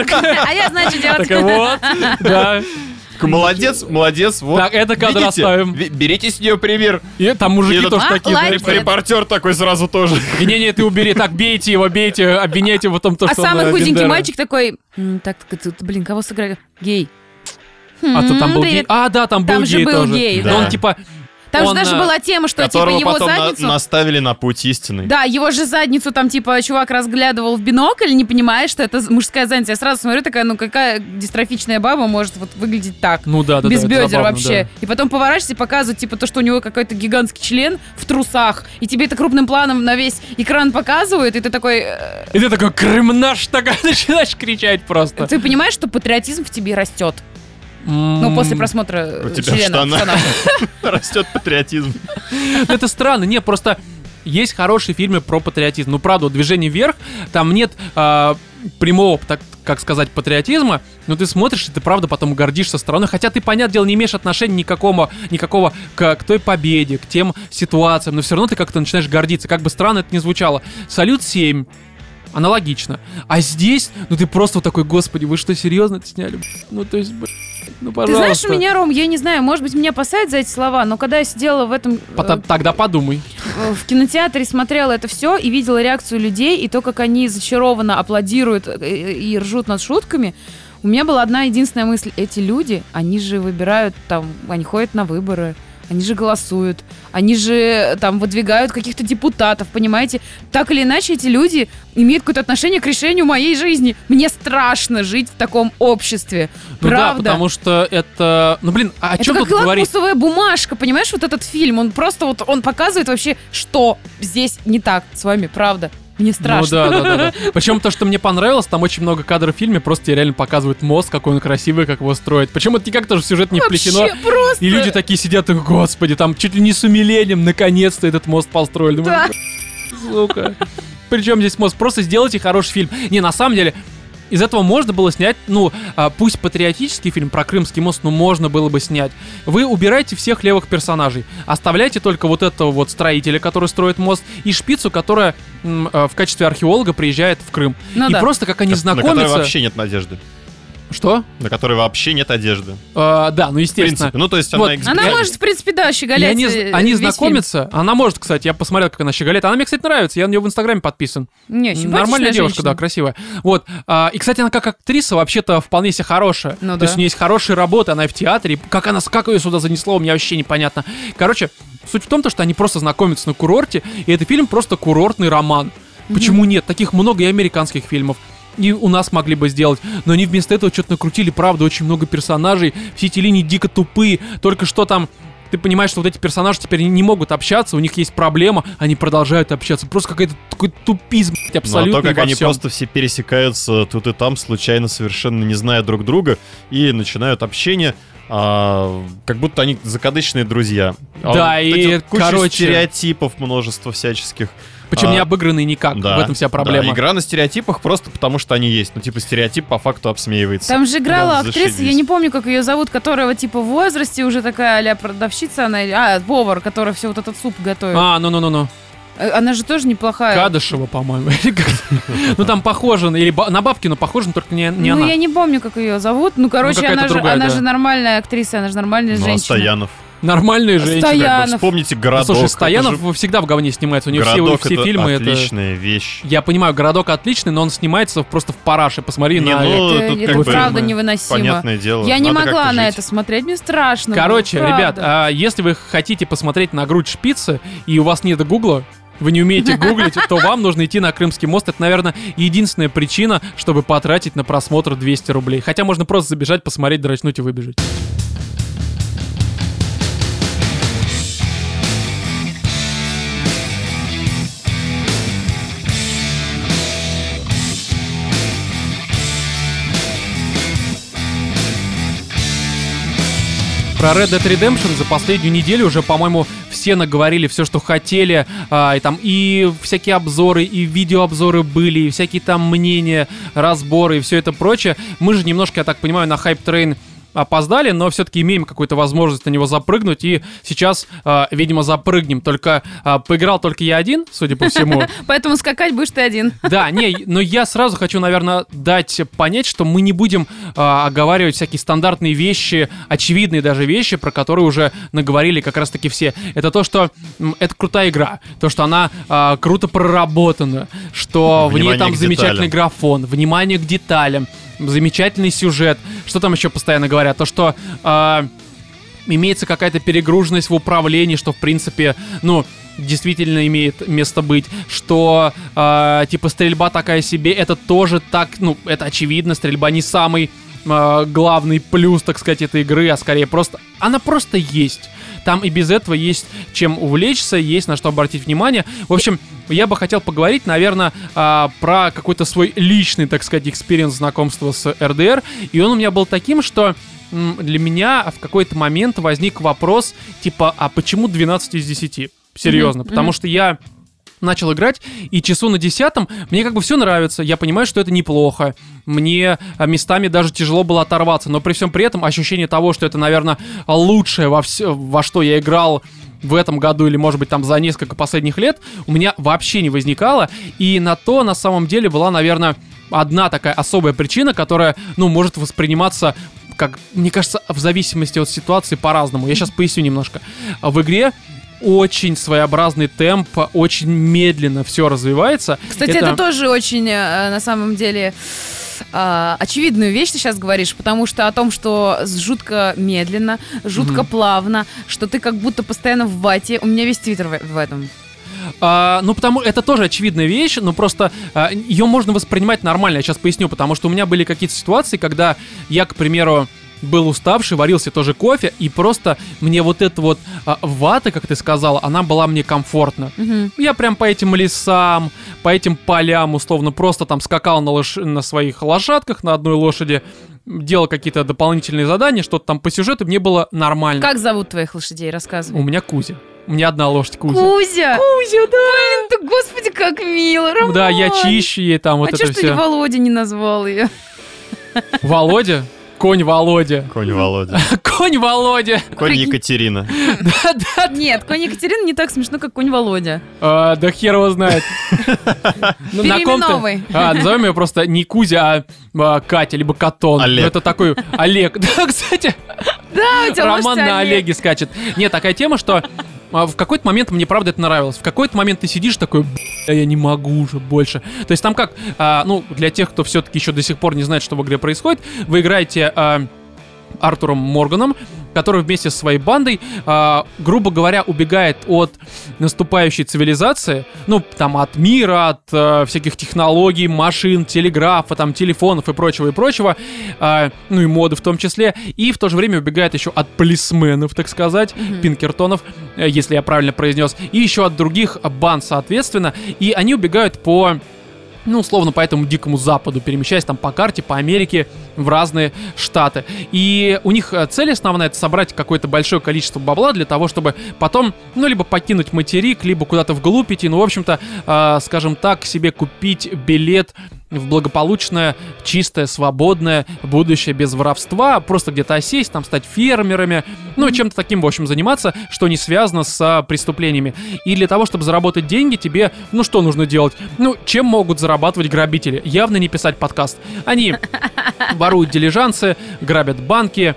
А я знаю, что делать. Такая вот, да. Молодец, молодец, вот. Так, это кадр Видите? оставим. Ви- Берите с нее пример. И там мужики этот- тоже А, такие. лайк. знаешь, Репортер такой сразу тоже. Не-не, ты убери, так, бейте его, бейте, обвиняйте его в том, то, А что он, самый э, худенький Бендера. мальчик такой, «М, так, так, тут, блин, кого сыграли? Гей. А то там был гей. А, да, там был Там же гей был тоже. гей, Но да. он типа... Там же он, даже э, была тема, что типа его потом на- задницу... наставили на путь истинный. Да, его же задницу там, типа, чувак разглядывал в бинокль, не понимая, что это мужская задница. Я сразу смотрю, такая, ну какая дистрофичная баба может вот выглядеть так. Ну да, да, без да, бедер забавно, вообще. да. И потом поворачиваешься и показывают, типа, то, что у него какой-то гигантский член в трусах. И тебе это крупным планом на весь экран показывают, и ты такой... э, И ты такой, Крым наш, такая, [laughs] начинаешь кричать просто. Ты понимаешь, что патриотизм в тебе растет. Ну, Ну, после просмотра У э, тебя в штанах. [laughs] Растет патриотизм. Это странно, не, просто есть хорошие фильмы про патриотизм. Ну, правда, вот «Движение вверх», там нет а, прямого, так как сказать, патриотизма, но ты смотришь, и ты правда потом гордишься страной, хотя ты, понятное дело, не имеешь отношения никакого, никакого к, к той победе, к тем ситуациям, но все равно ты как-то начинаешь гордиться, как бы странно это ни звучало. «Салют 7», аналогично. А здесь, ну ты просто вот такой, господи, вы что, серьезно это сняли? Ну, то есть, блин, ну, Ты пожалуйста. знаешь, у меня, Ром, я не знаю, может быть, меня посадят за эти слова, но когда я сидела в этом... э, Пота- Тогда подумай. э, в кинотеатре смотрела это все и видела реакцию людей, и то, как они зачарованно аплодируют э, и ржут над шутками, у меня была одна единственная мысль. Эти люди, они же выбирают там, они ходят на выборы, они же голосуют, они же там выдвигают каких-то депутатов, понимаете? Так или иначе эти люди имеют какое-то отношение к решению моей жизни. Мне страшно жить в таком обществе. Ну да, Правда. потому что это... Ну, блин, а о Это чем как тут говорить? лакмусовая бумажка, понимаешь, вот этот фильм, он просто вот, он показывает вообще, что здесь не так с вами, правда. Мне страшно. Ну да, да, да, да. Причем то, что мне понравилось, там очень много кадров в фильме, просто реально показывают мост, какой он красивый, как его строить. Причем это никак тоже в сюжет не вплетено. Вообще просто. И люди такие сидят, и, господи, там чуть ли не с умилением, наконец-то этот мост построили. Думаю, Сука. Причем здесь мост? Просто сделайте хороший фильм. Не, на самом деле, из этого можно было снять, ну, а, пусть патриотический фильм про Крымский мост, но можно было бы снять. Вы убираете всех левых персонажей, оставляйте только вот этого вот строителя, который строит мост, и шпицу, которая а, в качестве археолога приезжает в Крым. Ну и да. просто как они На которой знакомятся... вообще нет надежды. Что? На которой вообще нет одежды. А, да, ну В естественно. принципе. Ну, то есть Вот. она... эксп- Она может, в принципе, да, щеголять. они, они весь знакомятся. Она может, кстати, я посмотрел, как она щеголяет. Она мне, кстати, нравится. Я на нее в Инстаграме подписан. фильм. Не, Нормальная девушка, женщина. да, красивая. Вот. а, и, кстати, она как актриса вообще-то вполне себе хорошая. Ну То да. есть у нее есть хорошие работы, она и в театре. Как она, как ее сюда занесло, у меня вообще непонятно. Короче, суть в том, то, что они просто знакомятся на курорте, и это фильм просто курортный роман. Почему нет? Таких много и американских фильмов. И у нас могли бы сделать. Но они вместо этого что-то накрутили, правда, очень много персонажей. Все эти линии дико тупые. Только что там ты понимаешь, что вот эти персонажи теперь не могут общаться, у них есть проблема, они продолжают общаться. Просто какой-то такой тупизм, блядь, Ну, а абсолютно то, как они просто все пересекаются тут и там, случайно, совершенно не зная друг друга, и начинают общение, а, как будто они закадычные друзья. А Да, вот и, вот куча короче- стереотипов, множество всяческих. Причем а, не обыгранный никак. Да, В этом вся да, проблема. игра на стереотипах просто потому, что они есть. Ну, типа, стереотип по факту обсмеивается. Там же играла Да, актриса, я зашибись. не помню, как ее зовут, которая вот, типа в возрасте уже такая а продавщица, она, а, повар, которая все вот этот суп готовит. А, ну-ну-ну-ну. Э, Она же тоже неплохая. Кадышева, по-моему. [laughs] Ну там похоже, на- или на Бабкину похоже, но только не, не ну, она. я не помню, как ее зовут. Ну, короче, она, же, другая, она да. же нормальная актриса, она же нормальная Ну, а женщина. Стоянов. Нормальная женщина. Стоя- Как бы Стоянов. Вспомните Ну, городок. слушай, это Стоянов же- всегда в говне снимается. У него все, городок все это фильмы это... отличная вещь. Я понимаю, городок отличный, но он снимается просто в параше. Посмотри Не, на... ну, это это как бы правда фильмы. невыносимо. Понятное дело. Я не надо могла как-то на жить. это смотреть, мне страшно. Короче, правда. ребят, а, если вы хотите посмотреть на грудь шпицы, и у вас нет гугла, вы не умеете [laughs] гуглить, то вам нужно идти на Крымский мост. Это, наверное, единственная причина, чтобы потратить на просмотр 200 рублей. Хотя можно просто забежать, посмотреть, дрочнуть и выбежать. Про Red Dead Redemption за последнюю неделю уже, по-моему, все наговорили все, что хотели. а, и там и всякие обзоры, и видеообзоры были, и всякие там мнения, разборы и все это прочее. Мы же немножко, я так понимаю, на хайп трейн опоздали, но все-таки имеем какую-то возможность на него запрыгнуть, и сейчас, а, видимо, запрыгнем. Только а, поиграл только я один, судя по всему. [laughs] Поэтому скакать будешь ты один. [laughs] Да, не, но я сразу хочу, наверное, дать понять, что мы не будем а, оговаривать всякие стандартные вещи, очевидные даже вещи, про которые уже наговорили как раз-таки все. Это то, что м, это крутая игра, то, что она а, круто проработана, что в ней Внимание там замечательный деталям. графон, внимание к деталям, замечательный сюжет. Что там еще постоянно говорят? То, что... а, имеется какая-то перегруженность в управлении, что, в принципе, ну, действительно имеет место быть, что, э, типа, стрельба такая себе, это тоже так, ну, это очевидно, стрельба не самый э, главный плюс, так сказать, этой игры, а скорее просто, она просто есть. Там и без этого есть чем увлечься, есть на что обратить внимание. В общем, я бы хотел поговорить, наверное, а, про какой-то свой личный, так сказать, experience знакомства с RDR. И он у меня был таким, что для меня в какой-то момент возник вопрос, типа, а почему 12 из 10? Серьезно, Мгм, потому что я начал играть, и часу на десятом мне как бы все нравится. Я понимаю, что это неплохо. Мне а, местами даже тяжело было оторваться, но при всем при этом ощущение того, что это, наверное, лучшее во, все, во что я играл в этом году или, может быть, там за несколько последних лет, у меня вообще не возникало. И на то, на самом деле, была, наверное, одна такая особая причина, которая, ну, может восприниматься как, мне кажется, в зависимости от ситуации по-разному. Я сейчас поясню немножко. В игре очень своеобразный темп, очень медленно все развивается. Кстати, это, тоже очень, э, на самом деле, а, очевидную вещь ты сейчас говоришь, потому что о том, что жутко медленно, жутко Мгм. плавно, что ты как будто постоянно в вате. У меня весь твиттер в, в этом. А, ну, потому это тоже очевидная вещь, но просто ее можно воспринимать нормально. Я сейчас поясню, потому что у меня были какие-то ситуации, когда я, к примеру, был уставший, варил себе тоже кофе, и просто мне вот эта вот а, вата, как ты сказала, она была мне комфортна. Мгм. Я прям по этим лесам, по этим полям, условно, просто там скакал на, лош- на своих лошадках на одной лошади, делал какие-то дополнительные задания, что-то там по сюжету, мне было нормально. Как зовут твоих лошадей? У Рассказывай. меня Кузя. У меня одна лошадь Кузя. Кузя! Кузя, да. Блин, ты, господи, как мило, Роман! Да, я чищу ей там вот а это чё ж ты не все. Володя не назвал ее? Володя? Конь Володя. Конь Володя. [laughs] Конь Володя. Конь. Екатерина. Да, да. Нет, конь Екатерина не так смешно, как конь Володя. А, Да хер его знает. [laughs] Ну, Переименовывай. А, назовем ее просто не Кузя, а, а Катя, либо Катон. Олег. Ну, это такой Олег. [laughs] Да, кстати, Да, у тебя Роман на Олег. Олеге скачет. Нет, такая тема, что в какой-то момент мне правда это нравилось. В какой-то момент ты сидишь такой, «Бля, я не могу уже больше. То есть там как, а, ну, для тех, кто все-таки еще до сих пор не знает, что в игре происходит, вы играете а, Артуром Морганом, который вместе со своей бандой, а, грубо говоря, убегает от наступающей цивилизации, ну, там, от мира, от а, всяких технологий, машин, телеграфа, там, телефонов и прочего, и прочего, а, ну, и моды в том числе, и в то же время убегает еще от полисменов, так сказать, пинкертонов, э, если я правильно произнес, и еще от других банд, соответственно, и они убегают по ну, условно, по этому дикому западу, перемещаясь там по карте, по Америке, в разные штаты. И у них э, цель основная это собрать какое-то большое количество бабла для того, чтобы потом, ну, либо покинуть материк, либо куда-то вглубь идти, ну, в общем-то, э, скажем так, себе купить билет в благополучное, чистое, свободное будущее без воровства, просто где-то осесть, там стать фермерами, ну, чем-то таким, в общем, заниматься, что не связано с а, преступлениями. И для того, чтобы заработать деньги, тебе, ну, что нужно делать? Ну, чем могут зарабатывать грабители? Явно не писать подкаст. Они [laughs] воруют дилижансы, грабят банки,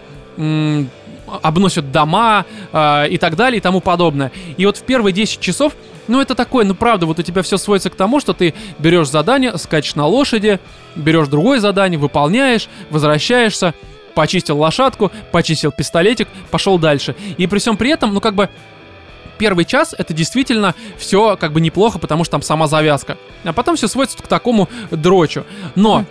обносят дома э, и так далее и тому подобное. И вот в первые 10 часов, ну это такое, ну правда, вот у тебя все сводится к тому, что ты берешь задание, скачешь на лошади, берешь другое задание, выполняешь, возвращаешься, почистил лошадку, почистил пистолетик, пошел дальше. И при всем при этом, ну как бы первый час это действительно все как бы неплохо, потому что там сама завязка. А потом все сводится к такому дрочу. Но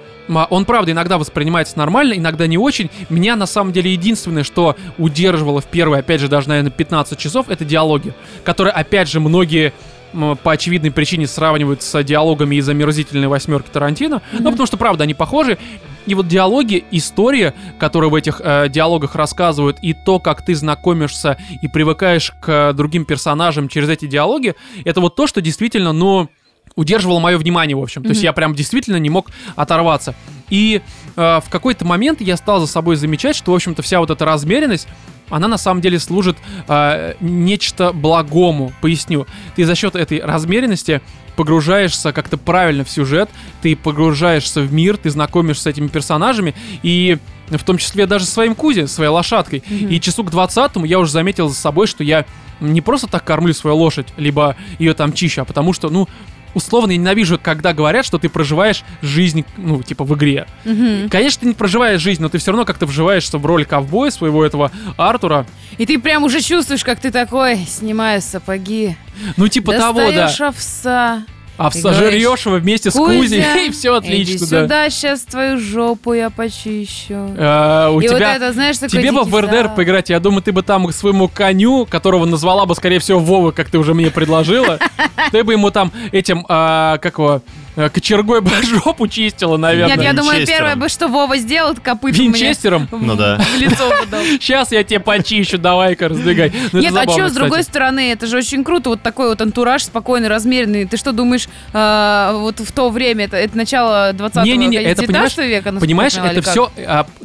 он, правда, иногда воспринимается нормально, иногда не очень. Меня, на самом деле, единственное, что удерживало в первые, опять же, даже, наверное, 15 часов, это диалоги, которые, опять же, многие по очевидной причине сравнивают с диалогами из омерзительной восьмерки Тарантино. Ну, потому что, правда, они похожи. И вот диалоги, история, которые в этих э, диалогах рассказывают, и то, как ты знакомишься и привыкаешь к э, другим персонажам через эти диалоги, это вот то, что действительно, ну, удерживало мое внимание, в общем. То есть я прям действительно не мог оторваться. И э, в какой-то момент я стал за собой замечать, что, в общем-то, вся вот эта размеренность, она на самом деле служит э, нечто благому. Поясню. Ты за счет этой размеренности погружаешься как-то правильно в сюжет, ты погружаешься в мир, ты знакомишься с этими персонажами, и в том числе даже своим Кузи, своей лошадкой. И часу к 20 я уже заметил за собой, что я не просто так кормлю свою лошадь, либо ее там чищу, а потому что, ну, условно, я ненавижу, когда говорят, что ты проживаешь жизнь, ну, типа, в игре. Мгм. Конечно, ты не проживаешь жизнь, но ты все равно как-то вживаешься в роль ковбоя своего этого Артура. И ты прям уже чувствуешь, как ты такой, снимаю сапоги, Ну, типа того, да. овса. Овса и говоришь, жрешь его вместе с «Кузя, Кузей, [laughs] и все Иди отлично, да. сюда, сейчас твою жопу я почищу. А, у и вот тебя... это, знаешь, такой Тебе бы в РДР запах. поиграть, я думаю, ты бы там к своему коню, которого назвала бы, скорее всего, Вова, как ты уже мне предложила, [laughs] ты бы ему там этим, а, как его, кочергой [laughs] бы жопу чистила, наверное. Нет, я думаю, первое бы, что Вова сделал, копытом мне Винчестером? в- Ну да. в лицо. Сейчас [laughs] я тебе почищу, давай-ка, раздвигай. Ну, Нет, а забавно, что, с другой стороны, это же очень круто, вот такой вот антураж спокойный, размеренный. Ты что думаешь, а, вот в то время, это, это начало 20 Не-не-не, это, понимаешь, века? Понимаешь, это все...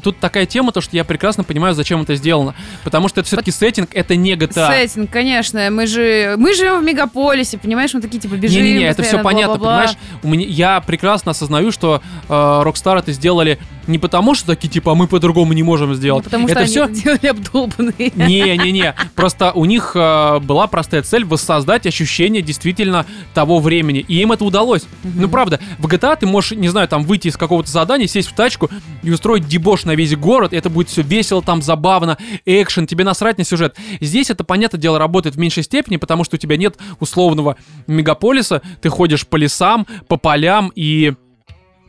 тут такая тема, то, что я прекрасно понимаю, зачем это сделано. Потому что это все-таки сеттинг, это не GTA. Сеттинг, конечно. Мы же мы живем в мегаполисе, понимаешь, мы такие типа бежим. Не-не-не, это все понятно, бла-бла-бла. понимаешь? У меня, я прекрасно осознаю, что э, Rockstar это сделали не потому, что такие, типа, «А мы по-другому не можем сделать. Ну, Потому что это они все это делали обдолбанные. [laughs] не-не-не, просто у них э, была простая цель воссоздать ощущение действительно того времени, и им это удалось. Ну правда, в GTA ты можешь, не знаю, там выйти из какого-то задания, сесть в тачку и устроить дебош на весь город, это будет все весело, там забавно, экшен, тебе насрать на сюжет. Здесь это, понятное дело, работает в меньшей степени, потому что у тебя нет условного мегаполиса, ты ходишь по лесам, по полям, и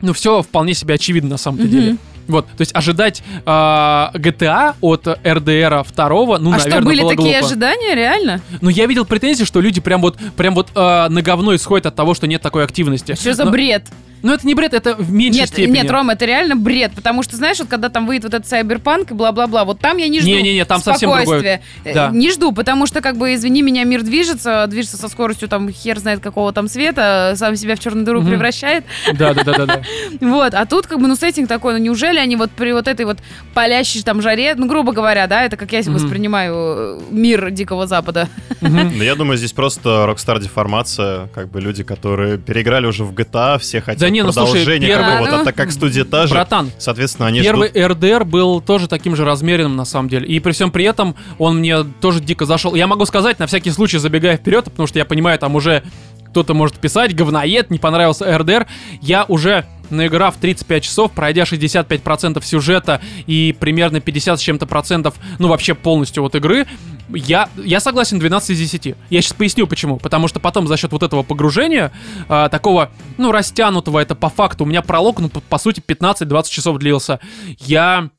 ну все вполне себе очевидно на самом-то Мгм. деле. Вот, то есть ожидать э, GTA от RDR 2, ну, а наверное, что, были было такие глупо. ожидания, реально? Но я видел претензии, что люди прям вот, прям вот э, на говно исходят от того, что нет такой активности. Что за Но- бред? Ну это не бред, это в меньшей Нет, степени. нет, Ром, это реально бред, потому что, знаешь, вот когда там выйдет вот этот сайберпанк и бла-бла-бла, вот там я не жду Не-не-не, там совсем другое. спокойствия. Э, Да. Не жду, потому что, как бы, извини меня, мир движется, движется со скоростью там хер знает какого там света, сам себя в черную дыру Мгм. превращает. Да, да, да, да, да. [laughs] Вот, а тут как бы, ну, сеттинг такой, ну, неужели они вот при вот этой вот палящей там жаре, ну, грубо говоря, да, это как я воспринимаю э, мир Дикого Запада. [laughs] Ну, я думаю, здесь просто Rockstar деформация, как бы люди, которые переиграли уже в GTA, все хотят Да не, ну, слушай, первый- какого-то, так как студия та же, Братан, соответственно, они Первый ждут... RDR был тоже таким же размеренным на самом деле. И при всем при этом он мне тоже дико зашел. Я могу сказать, на всякий случай, забегая вперед, потому что я понимаю, там уже кто-то может писать, говноед, не понравился RDR. Я уже наиграв 35 часов, пройдя 65% сюжета и примерно 50 с чем-то процентов, ну вообще полностью вот игры, я, я согласен 12 из 10. Я сейчас поясню почему. Потому что потом за счет вот этого погружения, а, такого, ну, растянутого, это по факту, у меня пролог, ну, по, по сути, 15-20 часов длился. Я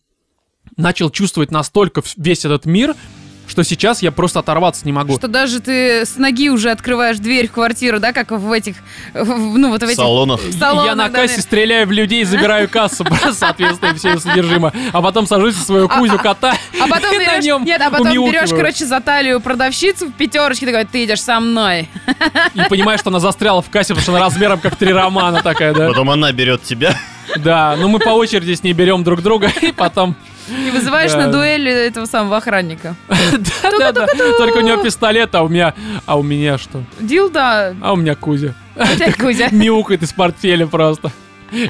начал чувствовать настолько весь этот мир, что сейчас я просто оторваться не могу. Что даже ты с ноги уже открываешь дверь в квартиру, да, как в этих, в- ну, вот в этих... салонах. в салонах, я на да, кассе да. стреляю в людей, забираю кассу, [laughs] соответственно, все содержимое. А потом сажусь в свою кузю кота А потом и на нем нет, а потом берешь, короче, за талию продавщицу в пятерочке, такой, ты идешь со мной. И понимаешь, что она застряла в кассе, потому что она размером как три романа такая, да? Потом она берет тебя. Да, ну мы по очереди с ней берем друг друга, и потом... И вызываешь на дуэль этого самого охранника. [laughs] Да-да-да, только у нее пистолет, а у меня... А у меня что? Дилда, А у меня Кузя. дядь Кузя. [laughs] Мяукает из портфеля просто.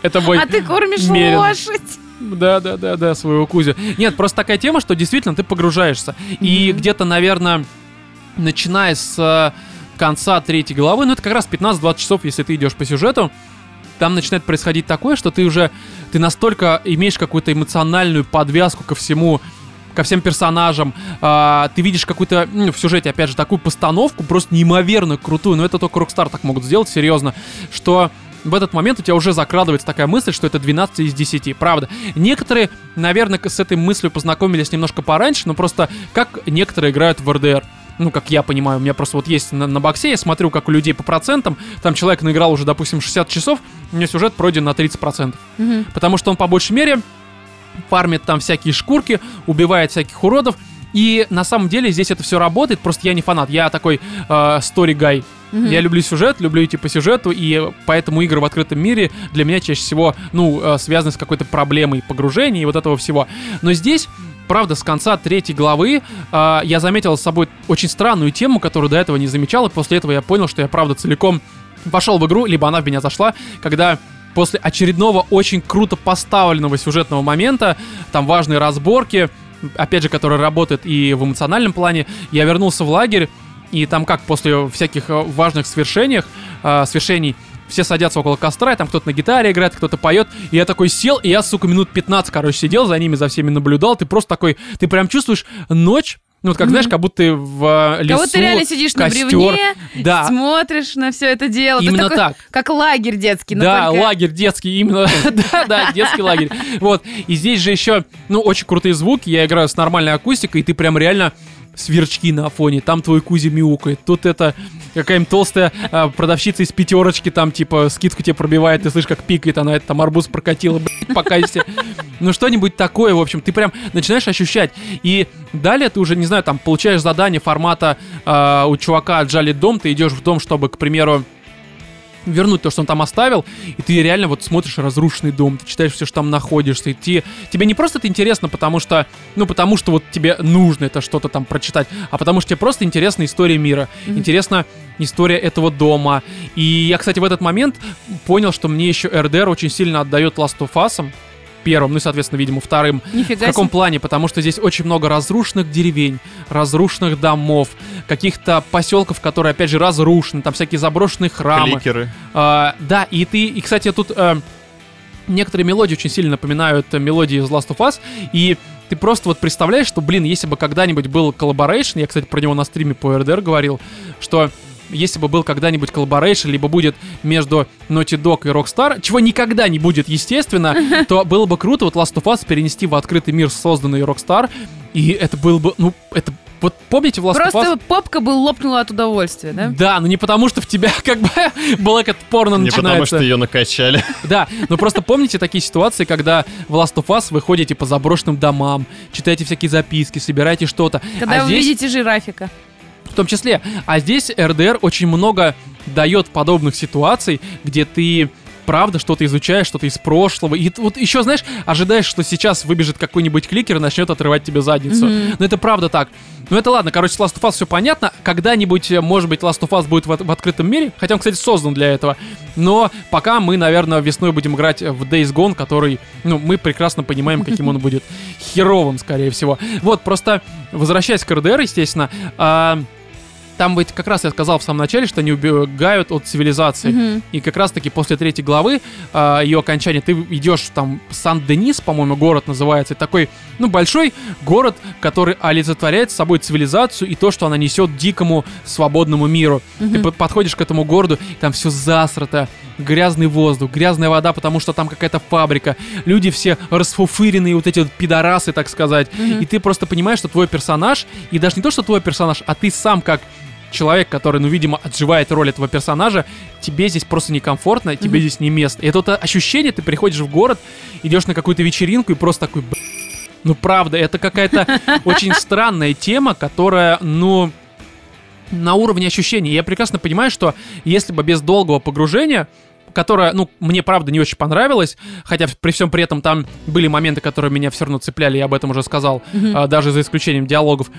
Это мой... А ты кормишь лошадь. Да, да, да, да, своего Кузю. Нет, просто такая тема, что действительно ты погружаешься. И где-то, наверное, начиная с э, конца третьей главы, ну это как раз 15-20 часов, если ты идешь по сюжету, там начинает происходить такое, что ты уже, ты настолько имеешь какую-то эмоциональную подвязку ко всему, ко всем персонажам, а, ты видишь какую-то, ну, в сюжете, опять же, такую постановку, просто неимоверно крутую, но это только Rockstar так могут сделать, серьезно, что в этот момент у тебя уже закрадывается такая мысль, что это 12 из 10, правда. Некоторые, наверное, с этой мыслью познакомились немножко пораньше, но просто как некоторые играют в РДР. Ну, как я понимаю, у меня просто вот есть на, на боксе, я смотрю, как у людей по процентам, там человек наиграл уже, допустим, 60 часов, у меня сюжет пройден на 30%. Мгм. Потому что он по большей мере фармит там всякие шкурки, убивает всяких уродов, и на самом деле здесь это все работает, просто я не фанат, я такой стори-гай. Мгм. Я люблю сюжет, люблю идти по сюжету, и поэтому игры в открытом мире для меня чаще всего, ну, э, связаны с какой-то проблемой погружения и вот этого всего. Но здесь, правда, с конца третьей главы э, я заметил с собой очень странную тему, которую до этого не замечал, и после этого я понял, что я, правда, целиком вошел в игру, либо она в меня зашла, когда после очередного очень круто поставленного сюжетного момента, там важные разборки, опять же, которые работают и в эмоциональном плане, я вернулся в лагерь, и там как после всяких э, важных свершениях, э, свершений, все садятся около костра, и там кто-то на гитаре играет, кто-то поет. И я такой сел, и я, сука, минут 15, короче, сидел за ними, за всеми наблюдал. Ты просто такой, ты прям чувствуешь ночь, ну вот как, знаешь, как будто ты в э, лесу, А вот ты реально сидишь на костер. бревне, Да, смотришь на все это дело. Именно такой, так. Как лагерь детский. Да, только- лагерь детский, именно. [laughs] да, да, детский лагерь. Вот. И здесь же еще, ну, очень крутые звуки. Я играю с нормальной акустикой, и ты прям реально сверчки на фоне. Там твой Кузи мяукает. Тут это какая-нибудь толстая а, продавщица из пятерочки, там, типа, скидку тебе пробивает, ты слышишь, как пикает она, это там арбуз прокатила, блядь, по кассе. Ну, что-нибудь такое, в общем, ты прям начинаешь ощущать. И далее ты уже, не знаю, там, получаешь задание формата а, у чувака отжали дом, ты идешь в дом, чтобы, к примеру, вернуть то, что он там оставил, и ты реально вот смотришь разрушенный дом, ты читаешь все, что там находишься, и те- тебе не просто это интересно, потому что, ну, потому что вот тебе нужно это что-то там прочитать, а потому что тебе просто интересна история мира, Мгм. интересна история этого дома. И я, кстати, в этот момент понял, что мне еще RDR очень сильно отдает Last of Us, первым, ну и, соответственно, видимо, вторым. В Нифига каком себе. плане? Потому что здесь очень много разрушенных деревень, разрушенных домов, каких-то поселков, которые, опять же, разрушены, там всякие заброшенные храмы. Кликеры. А, да, и ты, и, кстати, тут э, некоторые мелодии очень сильно напоминают э, мелодии из Last of Us, и ты просто вот представляешь, что, блин, если бы когда-нибудь был collaboration, я, кстати, про него на стриме по RDR говорил, что если бы был когда-нибудь collaboration, либо будет между Naughty Dog и Rockstar, чего никогда не будет, естественно, [laughs] то было бы круто вот Last of Us перенести в открытый мир, созданный Rockstar, и это было бы, ну, это, вот помните в Last of Us? Просто попка бы лопнула от удовольствия, да? Да, но не потому, что в тебя [laughs] как бы Black порно Не начинается. потому, что ее накачали. [laughs] Да, но просто помните такие ситуации, когда в Last of Us вы ходите по заброшенным домам, читаете всякие записки, собираете что-то. Когда а вы здесь, видите жирафика. В том числе, а здесь РДР очень много дает подобных ситуаций, где ты правда что-то изучаешь, что-то из прошлого. И вот еще, знаешь, ожидаешь, что сейчас выбежит какой-нибудь кликер и начнет отрывать тебе задницу. Мгм. Но это правда так. Ну это ладно, короче, с Last of Us все понятно. Когда-нибудь, может быть, Last of Us будет в, в открытом мире. Хотя он, кстати, создан для этого. Но пока мы, наверное, весной будем играть в Days Gone, который, ну, мы прекрасно понимаем, каким он будет. [laughs] Херовым, скорее всего. Вот, просто возвращаясь к РДР, естественно, а, там ведь как раз я сказал в самом начале, что они убегают от цивилизации. Мгм. И как раз-таки после третьей главы а, ее окончания ты идешь там Сан-Денис, по-моему, город называется. Это такой, ну, большой город, который олицетворяет собой цивилизацию и то, что она несет дикому свободному миру. Ты Мгм. под- подходишь к этому городу, и там все засрато, грязный воздух, грязная вода, потому что там какая-то фабрика. Люди все расфуфыренные, вот эти вот пидорасы, так сказать. Мгм. И ты просто понимаешь, что твой персонаж, и даже не то, что твой персонаж, а ты сам как человек, который, ну, видимо, отживает роль этого персонажа, тебе здесь просто некомфортно, тебе Мгм. здесь не место. И это вот ощущение, ты приходишь в город, идешь на какую-то вечеринку и просто такой, ну, правда, это какая-то [laughs] очень странная тема, которая, ну, на уровне ощущений. Я прекрасно понимаю, что если бы без долгого погружения, которое, ну, мне правда не очень понравилось, хотя при всем при этом там были моменты, которые меня все равно цепляли, я об этом уже сказал, а, даже за исключением диалогов,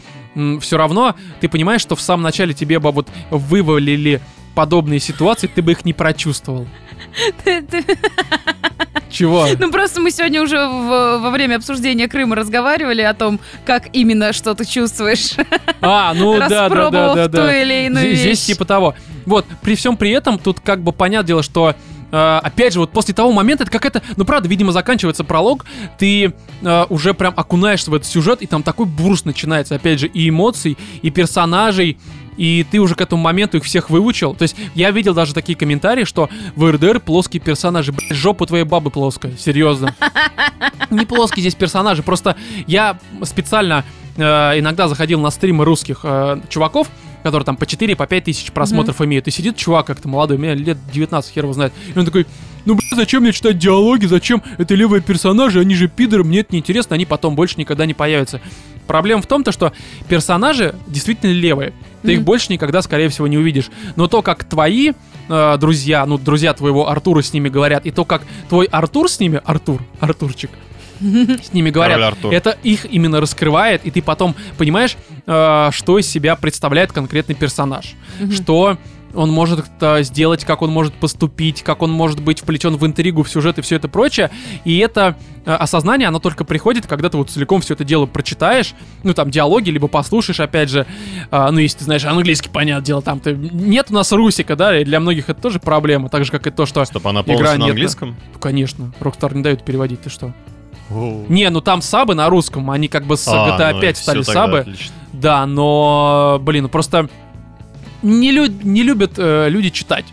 все равно ты понимаешь, что в самом начале тебе бы вот вывалили подобные ситуации, ты бы их не прочувствовал. Чего? Ну просто мы сегодня уже в- во время обсуждения Крыма разговаривали о том, как именно что ты чувствуешь, А, ну да, да, да, да, ту да. или иную Здесь, типа того. Вот, при всем при этом, тут как бы понятное дело, что э, опять же, вот после того момента, это какая-то, ну правда, видимо, заканчивается пролог, ты э, уже прям окунаешься в этот сюжет, и там такой бурст начинается, опять же, и эмоций, и персонажей, и ты уже к этому моменту их всех выучил. То есть я видел даже такие комментарии, что в РДР плоские персонажи. Блядь, жопа твоей бабы плоская, серьезно. [laughs] Не плоские здесь персонажи, просто я специально э, иногда заходил на стримы русских э, чуваков, которые там по 4, по 5 тысяч просмотров имеют. И сидит чувак как-то молодой, у меня лет 19, хер его знает. И он такой, ну, бля, зачем мне читать диалоги, зачем это левые персонажи, они же пидоры, мне это неинтересно, они потом больше никогда не появятся. Проблема в том, то, что персонажи действительно левые. Ты их больше никогда, скорее всего, не увидишь. Но то, как твои э, друзья, ну, друзья твоего Артура с ними говорят, и то, как твой Артур с ними, Артур, Артурчик, [laughs] с ними говорят, это их именно раскрывает, и ты потом понимаешь, э, что из себя представляет конкретный персонаж, что он может э, сделать, как он может поступить, как он может быть вплетен в интригу, в сюжет и все это прочее. И это э, осознание, оно только приходит, когда ты вот целиком все это дело прочитаешь, ну там диалоги, либо послушаешь, опять же, э, ну если ты знаешь английский, понятное дело, там ты... нет у нас русика, да, и для многих это тоже проблема, так же, как и то, что... Чтобы она Игра полностью на нет, английском? Ну, конечно, Rockstar не дают переводить, ты что? Не, ну там сабы на русском, они как бы с А, GTA ну 5 это стали сабы. отлично. Да, но, блин, ну просто не, лю- не любят э, люди читать.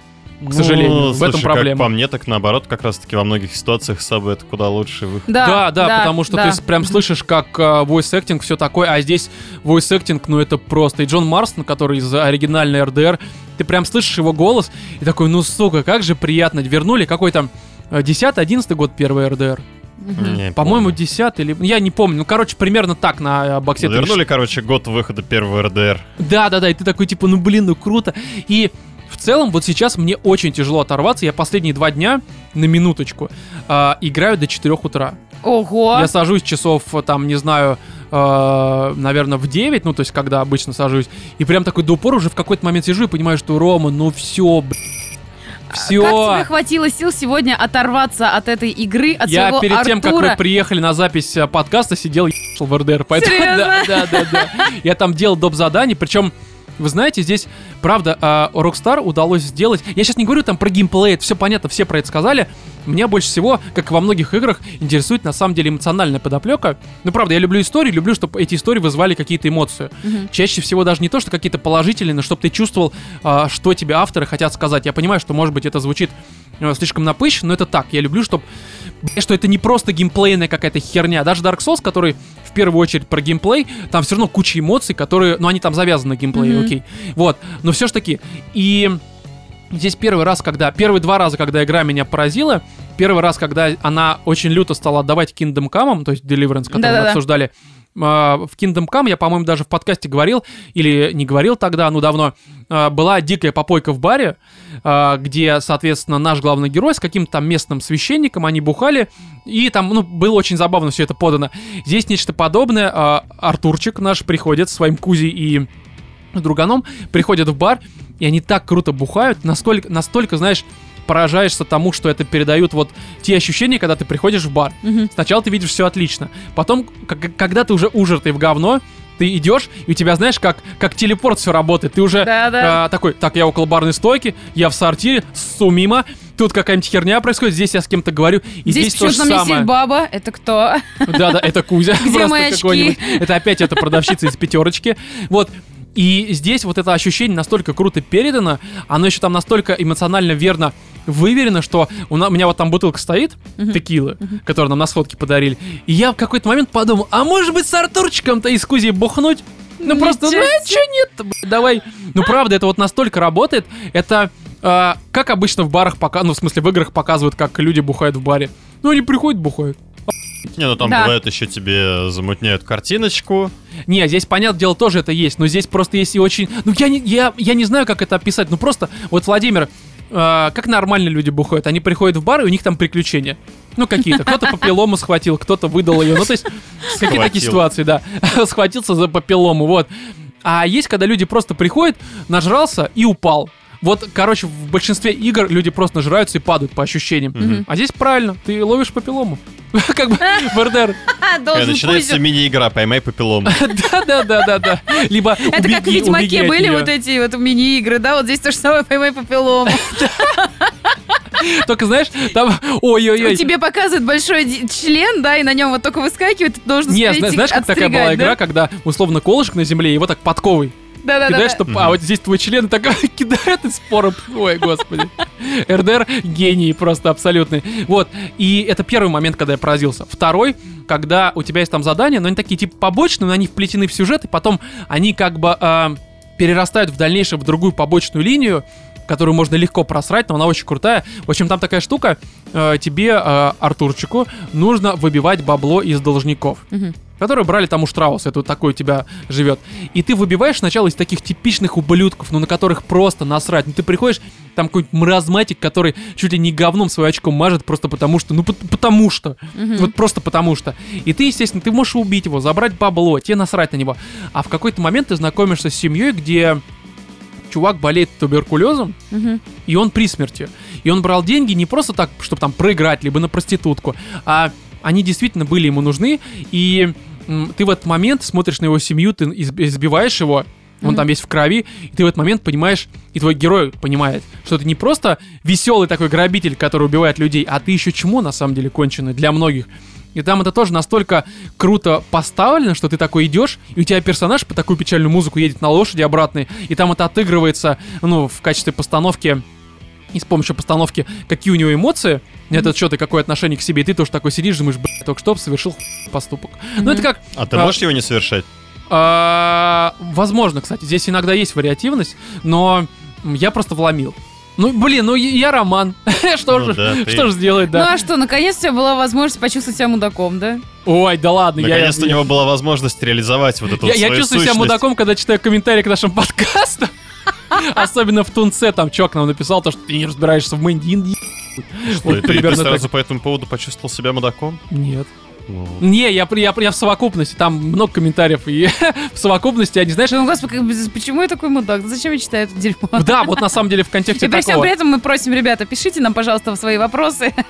К сожалению, в этом слушай, проблема. Как по мне, так наоборот, как раз-таки во многих ситуациях сабы это куда лучше выход. Да, да, потому что да. ты прям слышишь, как э, voice acting все такое, а здесь voice acting, ну это просто. И Джон Марстон, который из оригинальной РДР, ты прям слышишь его голос и такой, ну сука, как же приятно. Вернули какой там 10-11 год первый РДР. Не По-моему, помню. 10 или... Я не помню. Ну, короче, примерно так на э, боксе. Вернули, короче, год выхода первого РДР. Да, да, да, и ты такой, типа, ну блин, ну круто. И в целом, вот сейчас мне очень тяжело оторваться. Я последние два дня, на минуточку, а, играю до 4 утра. Ого. Я сажусь часов, э, там, не знаю, э, наверное, в 9, ну, то есть, когда обычно сажусь, и прям такой до упора уже в какой-то момент сижу и понимаю, что Рома, ну все, Все. Как тебе хватило сил сегодня оторваться от этой игры, от Я своего перед тем, как Артура? вы приехали на запись э, подкаста, сидел и в РДР. Поэтому, Серьезно? [laughs] да, да, да, да. Я там делал доп. задания, причем вы знаете, здесь, правда, а, Rockstar удалось сделать... Я сейчас не говорю там про геймплей, это все понятно, все про это сказали. Меня больше всего, как и во многих играх, интересует на самом деле эмоциональная подоплека. Ну, правда, я люблю истории, люблю, чтобы эти истории вызывали какие-то эмоции. Мгм. Чаще всего даже не то, что какие-то положительные, но чтобы ты чувствовал, а, что тебе авторы хотят сказать. Я понимаю, что, может быть, это звучит э, слишком напыщенно, но это так. Я люблю, чтобы что это не просто геймплейная какая-то херня. Даже Dark Souls, который первую очередь про геймплей, там все равно куча эмоций, которые, ну, они там завязаны на геймплее, Мгм. окей. Вот, но все ж таки. И здесь первый раз, когда, первые два раза, когда игра меня поразила, первый раз, когда она очень люто стала отдавать Kingdom Come, то есть Deliverance, который мы обсуждали, в Kingdom Come, я, по-моему, даже в подкасте говорил, или не говорил тогда, ну давно, а, была дикая попойка в баре, а, где, соответственно, наш главный герой с каким-то там местным священником, они бухали, и там, ну, было очень забавно все это подано. Здесь нечто подобное. а, Артурчик наш приходит со своим Кузи и друганом, приходят в бар, и они так круто бухают, настолько, настолько, знаешь, поражаешься тому, что это передают вот те ощущения, когда ты приходишь в бар. Мгм. Сначала ты видишь все отлично. Потом, как- когда ты уже ужертый в говно, ты идешь, и у тебя, знаешь, как, как телепорт все работает. Ты уже Да-да. а, такой, так, я около барной стойки, я в сортире, ссу мимо, тут какая-нибудь херня происходит, здесь я с кем-то говорю, и здесь, Здесь то же самое. баба. Это кто? Да-да, это Кузя. [laughs] Где просто мои очки? какой-нибудь. Это опять эта продавщица из пятерочки. Вот. И здесь вот это ощущение настолько круто передано, оно еще там настолько эмоционально верно выверено, что у, на- у меня вот там бутылка стоит, Мгм. текилы, которую нам на сходке подарили. И я в какой-то момент подумал, а может быть с Артурчиком-то из Кузи бухнуть? Ну просто, ну а чё нет давай. Ну правда, это вот настолько работает, это а, как обычно в барах пока, ну в смысле в играх показывают, как люди бухают в баре. Ну они приходят, бухают. Не, ну там Да. бывает еще тебе замутняют картиночку. Не, здесь, понятное дело, тоже это есть, но здесь просто есть и очень... Ну, я не, я, я не знаю, как это описать, ну просто, вот, Владимир, э, как нормально люди бухают? Они приходят в бар, и у них там приключения. Ну, какие-то. Кто-то папиллому схватил, кто-то выдал ее. Ну, то есть, какие такие ситуации, да. [laughs] Схватился за папиллому, вот. А есть, когда люди просто приходят, нажрался и упал. Вот, короче, в большинстве игр люди просто нажираются и падают по ощущениям. Мгм. А здесь правильно, ты ловишь папиллому. [laughs] Как бы в РДР. [laughs] Начинается мини-игра «Поймай папиллому». Да-да-да-да-да. [laughs] Либо Это как в Ведьмаке были вот эти вот мини-игры, да? Вот здесь то же самое «Поймай попилому». Только знаешь, там, ой-ой-ой. Тебе показывают большой член, да, и на нем вот только выскакивает, ты должен Не, успеть зна- их знаешь, как такая была игра, когда условно колышек на земле, его так подковой Да-да-да. кидаешь, чтоб- а вот здесь твой член так [laughs] кидает из спора. Ой, господи. [laughs] РДР гений просто абсолютный. Вот, и это первый момент, когда я поразился. Второй, когда у тебя есть там задания, но они такие типа побочные, но они вплетены в сюжет, и потом они как бы а, перерастают в дальнейшем в другую побочную линию, которую можно легко просрать, но она очень крутая. В общем, там такая штука, э, тебе, э, Артурчику, нужно выбивать бабло из должников Мгм. Которые брали там у Штрауса, это вот такой у тебя живет. И ты выбиваешь сначала из таких типичных ублюдков, ну на которых просто насрать. Ну ты приходишь, там какой-нибудь маразматик, который чуть ли не говном свое очко мажет просто потому что, ну пот- потому что. Мгм. Вот просто потому что. И ты, естественно, ты можешь убить его, забрать бабло, тебе насрать на него. А в какой-то момент ты знакомишься с семьей, где чувак болеет туберкулезом, Мгм. и он при смерти. И он брал деньги не просто так, чтобы там проиграть, либо на проститутку, а они действительно были ему нужны, и ты в этот момент смотришь на его семью, ты изб- избиваешь его, он Мгм. там весь в крови, и ты в этот момент понимаешь, и твой герой понимает, что ты не просто веселый такой грабитель, который убивает людей, а ты еще чему на самом деле конченый для многих. И там это тоже настолько круто поставлено, что ты такой идешь, и у тебя персонаж по такую печальную музыку едет на лошади обратной, и там это отыгрывается, ну, в качестве постановки и с помощью постановки, какие у него эмоции, на этот счет и какое отношение к себе, и ты тоже такой сидишь, думаешь, блядь, только что совершил хуй поступок. Ну, это как, А ты А. можешь его не совершать? а, возможно, кстати, здесь иногда есть вариативность, но я просто вломил. Ну, блин, ну я Роман. [laughs] что Ну же, да, ты- что же сделать, Ну да? а что, наконец у тебя была возможность почувствовать себя мудаком, да? Ой, да ладно, я... Наконец-то у него была возможность реализовать вот эту Я, вот я чувствую себя мудаком, когда читаю комментарии к нашим [laughs] подкастам. Особенно в Тунце, там чувак нам написал то, что ты не разбираешься в Мэндин. Что, Вот и ты, ты сразу так. по этому поводу почувствовал себя мудаком? Нет. Ну, Не, я, я, я в совокупности, там много комментариев, и [laughs] в совокупности, они, знаешь, Ну, господи, почему я такой мудак? Зачем я читаю это дерьмо? [laughs] да, вот на самом деле в контексте И при всем при этом мы просим, ребята, пишите нам, пожалуйста, свои вопросы [laughs]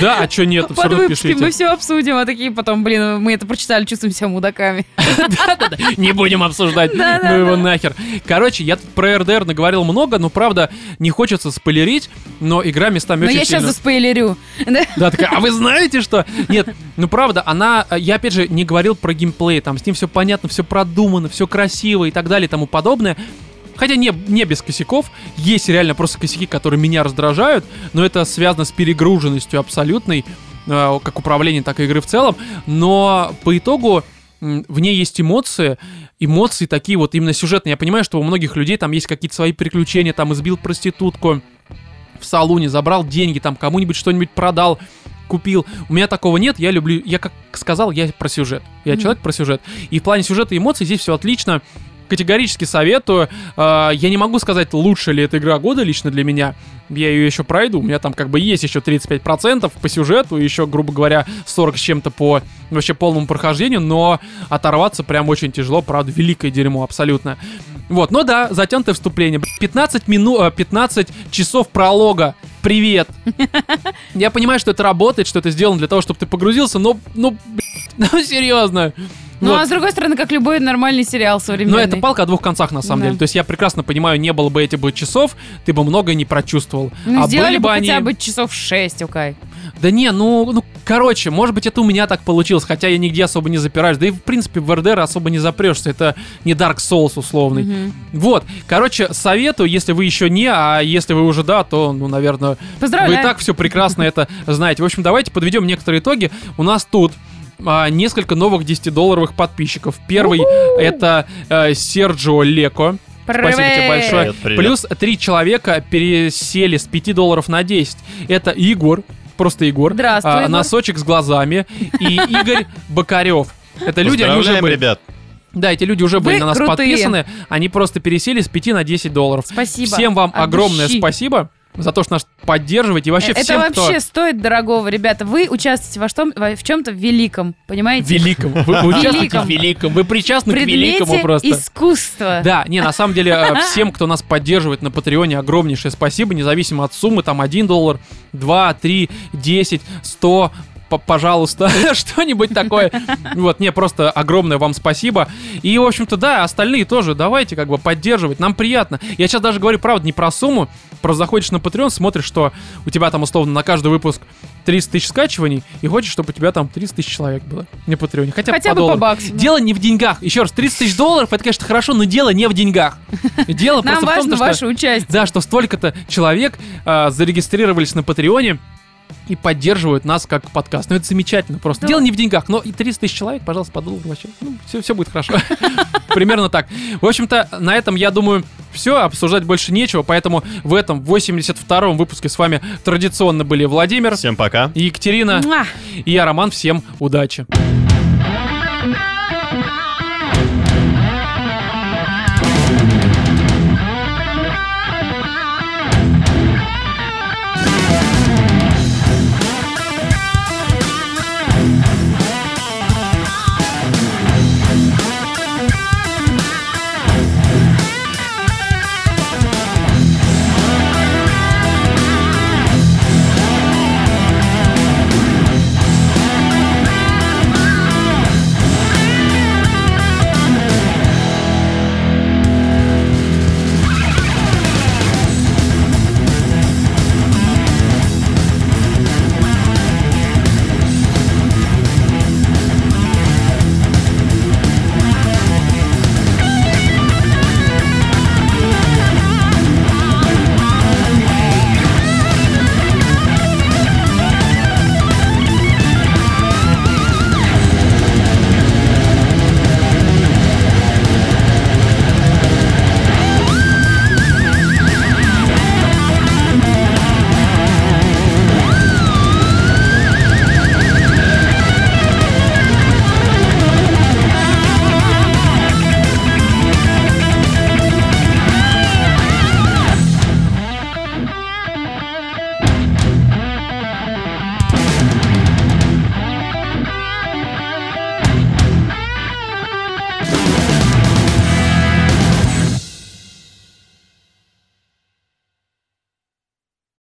Да, а что нет, все равно выпуски, мы пишите. все обсудим, а такие потом, блин, мы это прочитали, чувствуем себя мудаками. Да-да-да, Не будем обсуждать, ну его нахер. Короче, я про РДР наговорил много, но правда не хочется спойлерить, но игра местами Но очень я сейчас заспойлерю. Да? Да, такая, а вы знаете что? Нет, ну правда, она, э, я опять же не говорил про геймплей, там с ним все понятно, все продумано, все красиво и так далее и тому подобное. Хотя не, не без косяков, есть реально просто косяки, которые меня раздражают, но это связано с перегруженностью абсолютной, э, как управления, так и игры в целом. Но по итогу в ней есть эмоции, эмоции такие вот именно сюжетные. Я понимаю, что у многих людей там есть какие-то свои приключения, там избил проститутку в салоне, забрал деньги, там кому-нибудь что-нибудь продал, купил. У меня такого нет, я люблю, я как сказал, я про сюжет. Я Мгм. человек про сюжет. И в плане сюжета и эмоций здесь все отлично. Категорически советую. А, Я не могу сказать, лучше ли эта игра года лично для меня. Я ее еще пройду. У меня там как бы есть еще 35% по сюжету, еще, грубо говоря, 40 с чем-то по вообще полному прохождению, но оторваться прям очень тяжело, правда, великое дерьмо, абсолютно. Вот, ну да, затянутое вступление. 15 минут, 15 часов пролога. Привет. [laughs] Я понимаю, что это работает, что это сделано для того, чтобы ты погрузился, но, ну, блядь, [laughs] ну, серьезно. Ну, Вот. а с другой стороны, как любой нормальный сериал современный. Но это палка о двух концах, на самом Да. деле. То есть я прекрасно понимаю, не было бы этих бы часов, ты бы многое не прочувствовал. Ну, а сделали были бы бы они... хотя бы часов 6, окей. Да не, ну, ну, короче, может быть, это у меня так получилось, хотя я нигде особо не запираюсь. Да и, в принципе, в РДР особо не запрешься. Это не Dark Souls условный. Мгм. Вот, короче, советую, если вы еще не, а если вы уже да, то, ну, наверное, Поздравляю. вы и так все прекрасно это знаете. В общем, давайте подведем некоторые итоги. У нас тут а, несколько новых 10-долларовых подписчиков. Первый это э, Серджио Леко. Спасибо тебе Привет. большое. Привет, привет. Плюс три человека пересели с 5 долларов на 10. Это Егор, просто Егор. Здравствуй, а, Егор. Носочек с глазами. И Игорь Бокарев. Это люди, они уже были. ребят. Да, эти люди уже были Вы на нас крутые. подписаны. Они просто пересели с 5 на 10 долларов. Спасибо. Всем вам От огромное души. спасибо за то, что нас поддерживаете. И вообще Это всем, кто... вообще стоит дорогого, ребята. Вы участвуете во что, во- в чем-то великом, понимаете? Великом. Вы, вы участвуете в великом. Вы причастны к великому просто. искусства. Да, не, на самом деле, э, [laughs] всем, кто нас поддерживает на Патреоне, огромнейшее спасибо, независимо от суммы, там 1 доллар, 2, 3, 10, 100, п- пожалуйста, [laughs] что-нибудь такое. Вот, не, просто огромное вам спасибо. И, в общем-то, да, остальные тоже давайте как бы поддерживать, нам приятно. Я сейчас даже говорю, правда, не про сумму, просто заходишь на Patreon, смотришь, что у тебя там, условно, на каждый выпуск 30 тысяч скачиваний, и хочешь, чтобы у тебя там 30 тысяч человек было на Патреоне. Хотя, Хотя по бы по доллару. баксу. да. Дело не в деньгах. Еще раз, 30 тысяч долларов, это, конечно, хорошо, но дело не в деньгах. Дело [laughs] просто в том, что... ваше участие. Да, что столько-то человек а, зарегистрировались на Патреоне и поддерживают нас как подкаст. Ну, это замечательно просто. Да. Дело не в деньгах, но и 30 тысяч человек, пожалуйста, по доллару вообще. Ну, все, все будет хорошо. [laughs] Примерно так. В общем-то, на этом, я думаю, все, обсуждать больше нечего, поэтому в этом 82-м выпуске с вами традиционно были Владимир, Всем пока. Екатерина Муа. и я, Роман. Всем удачи.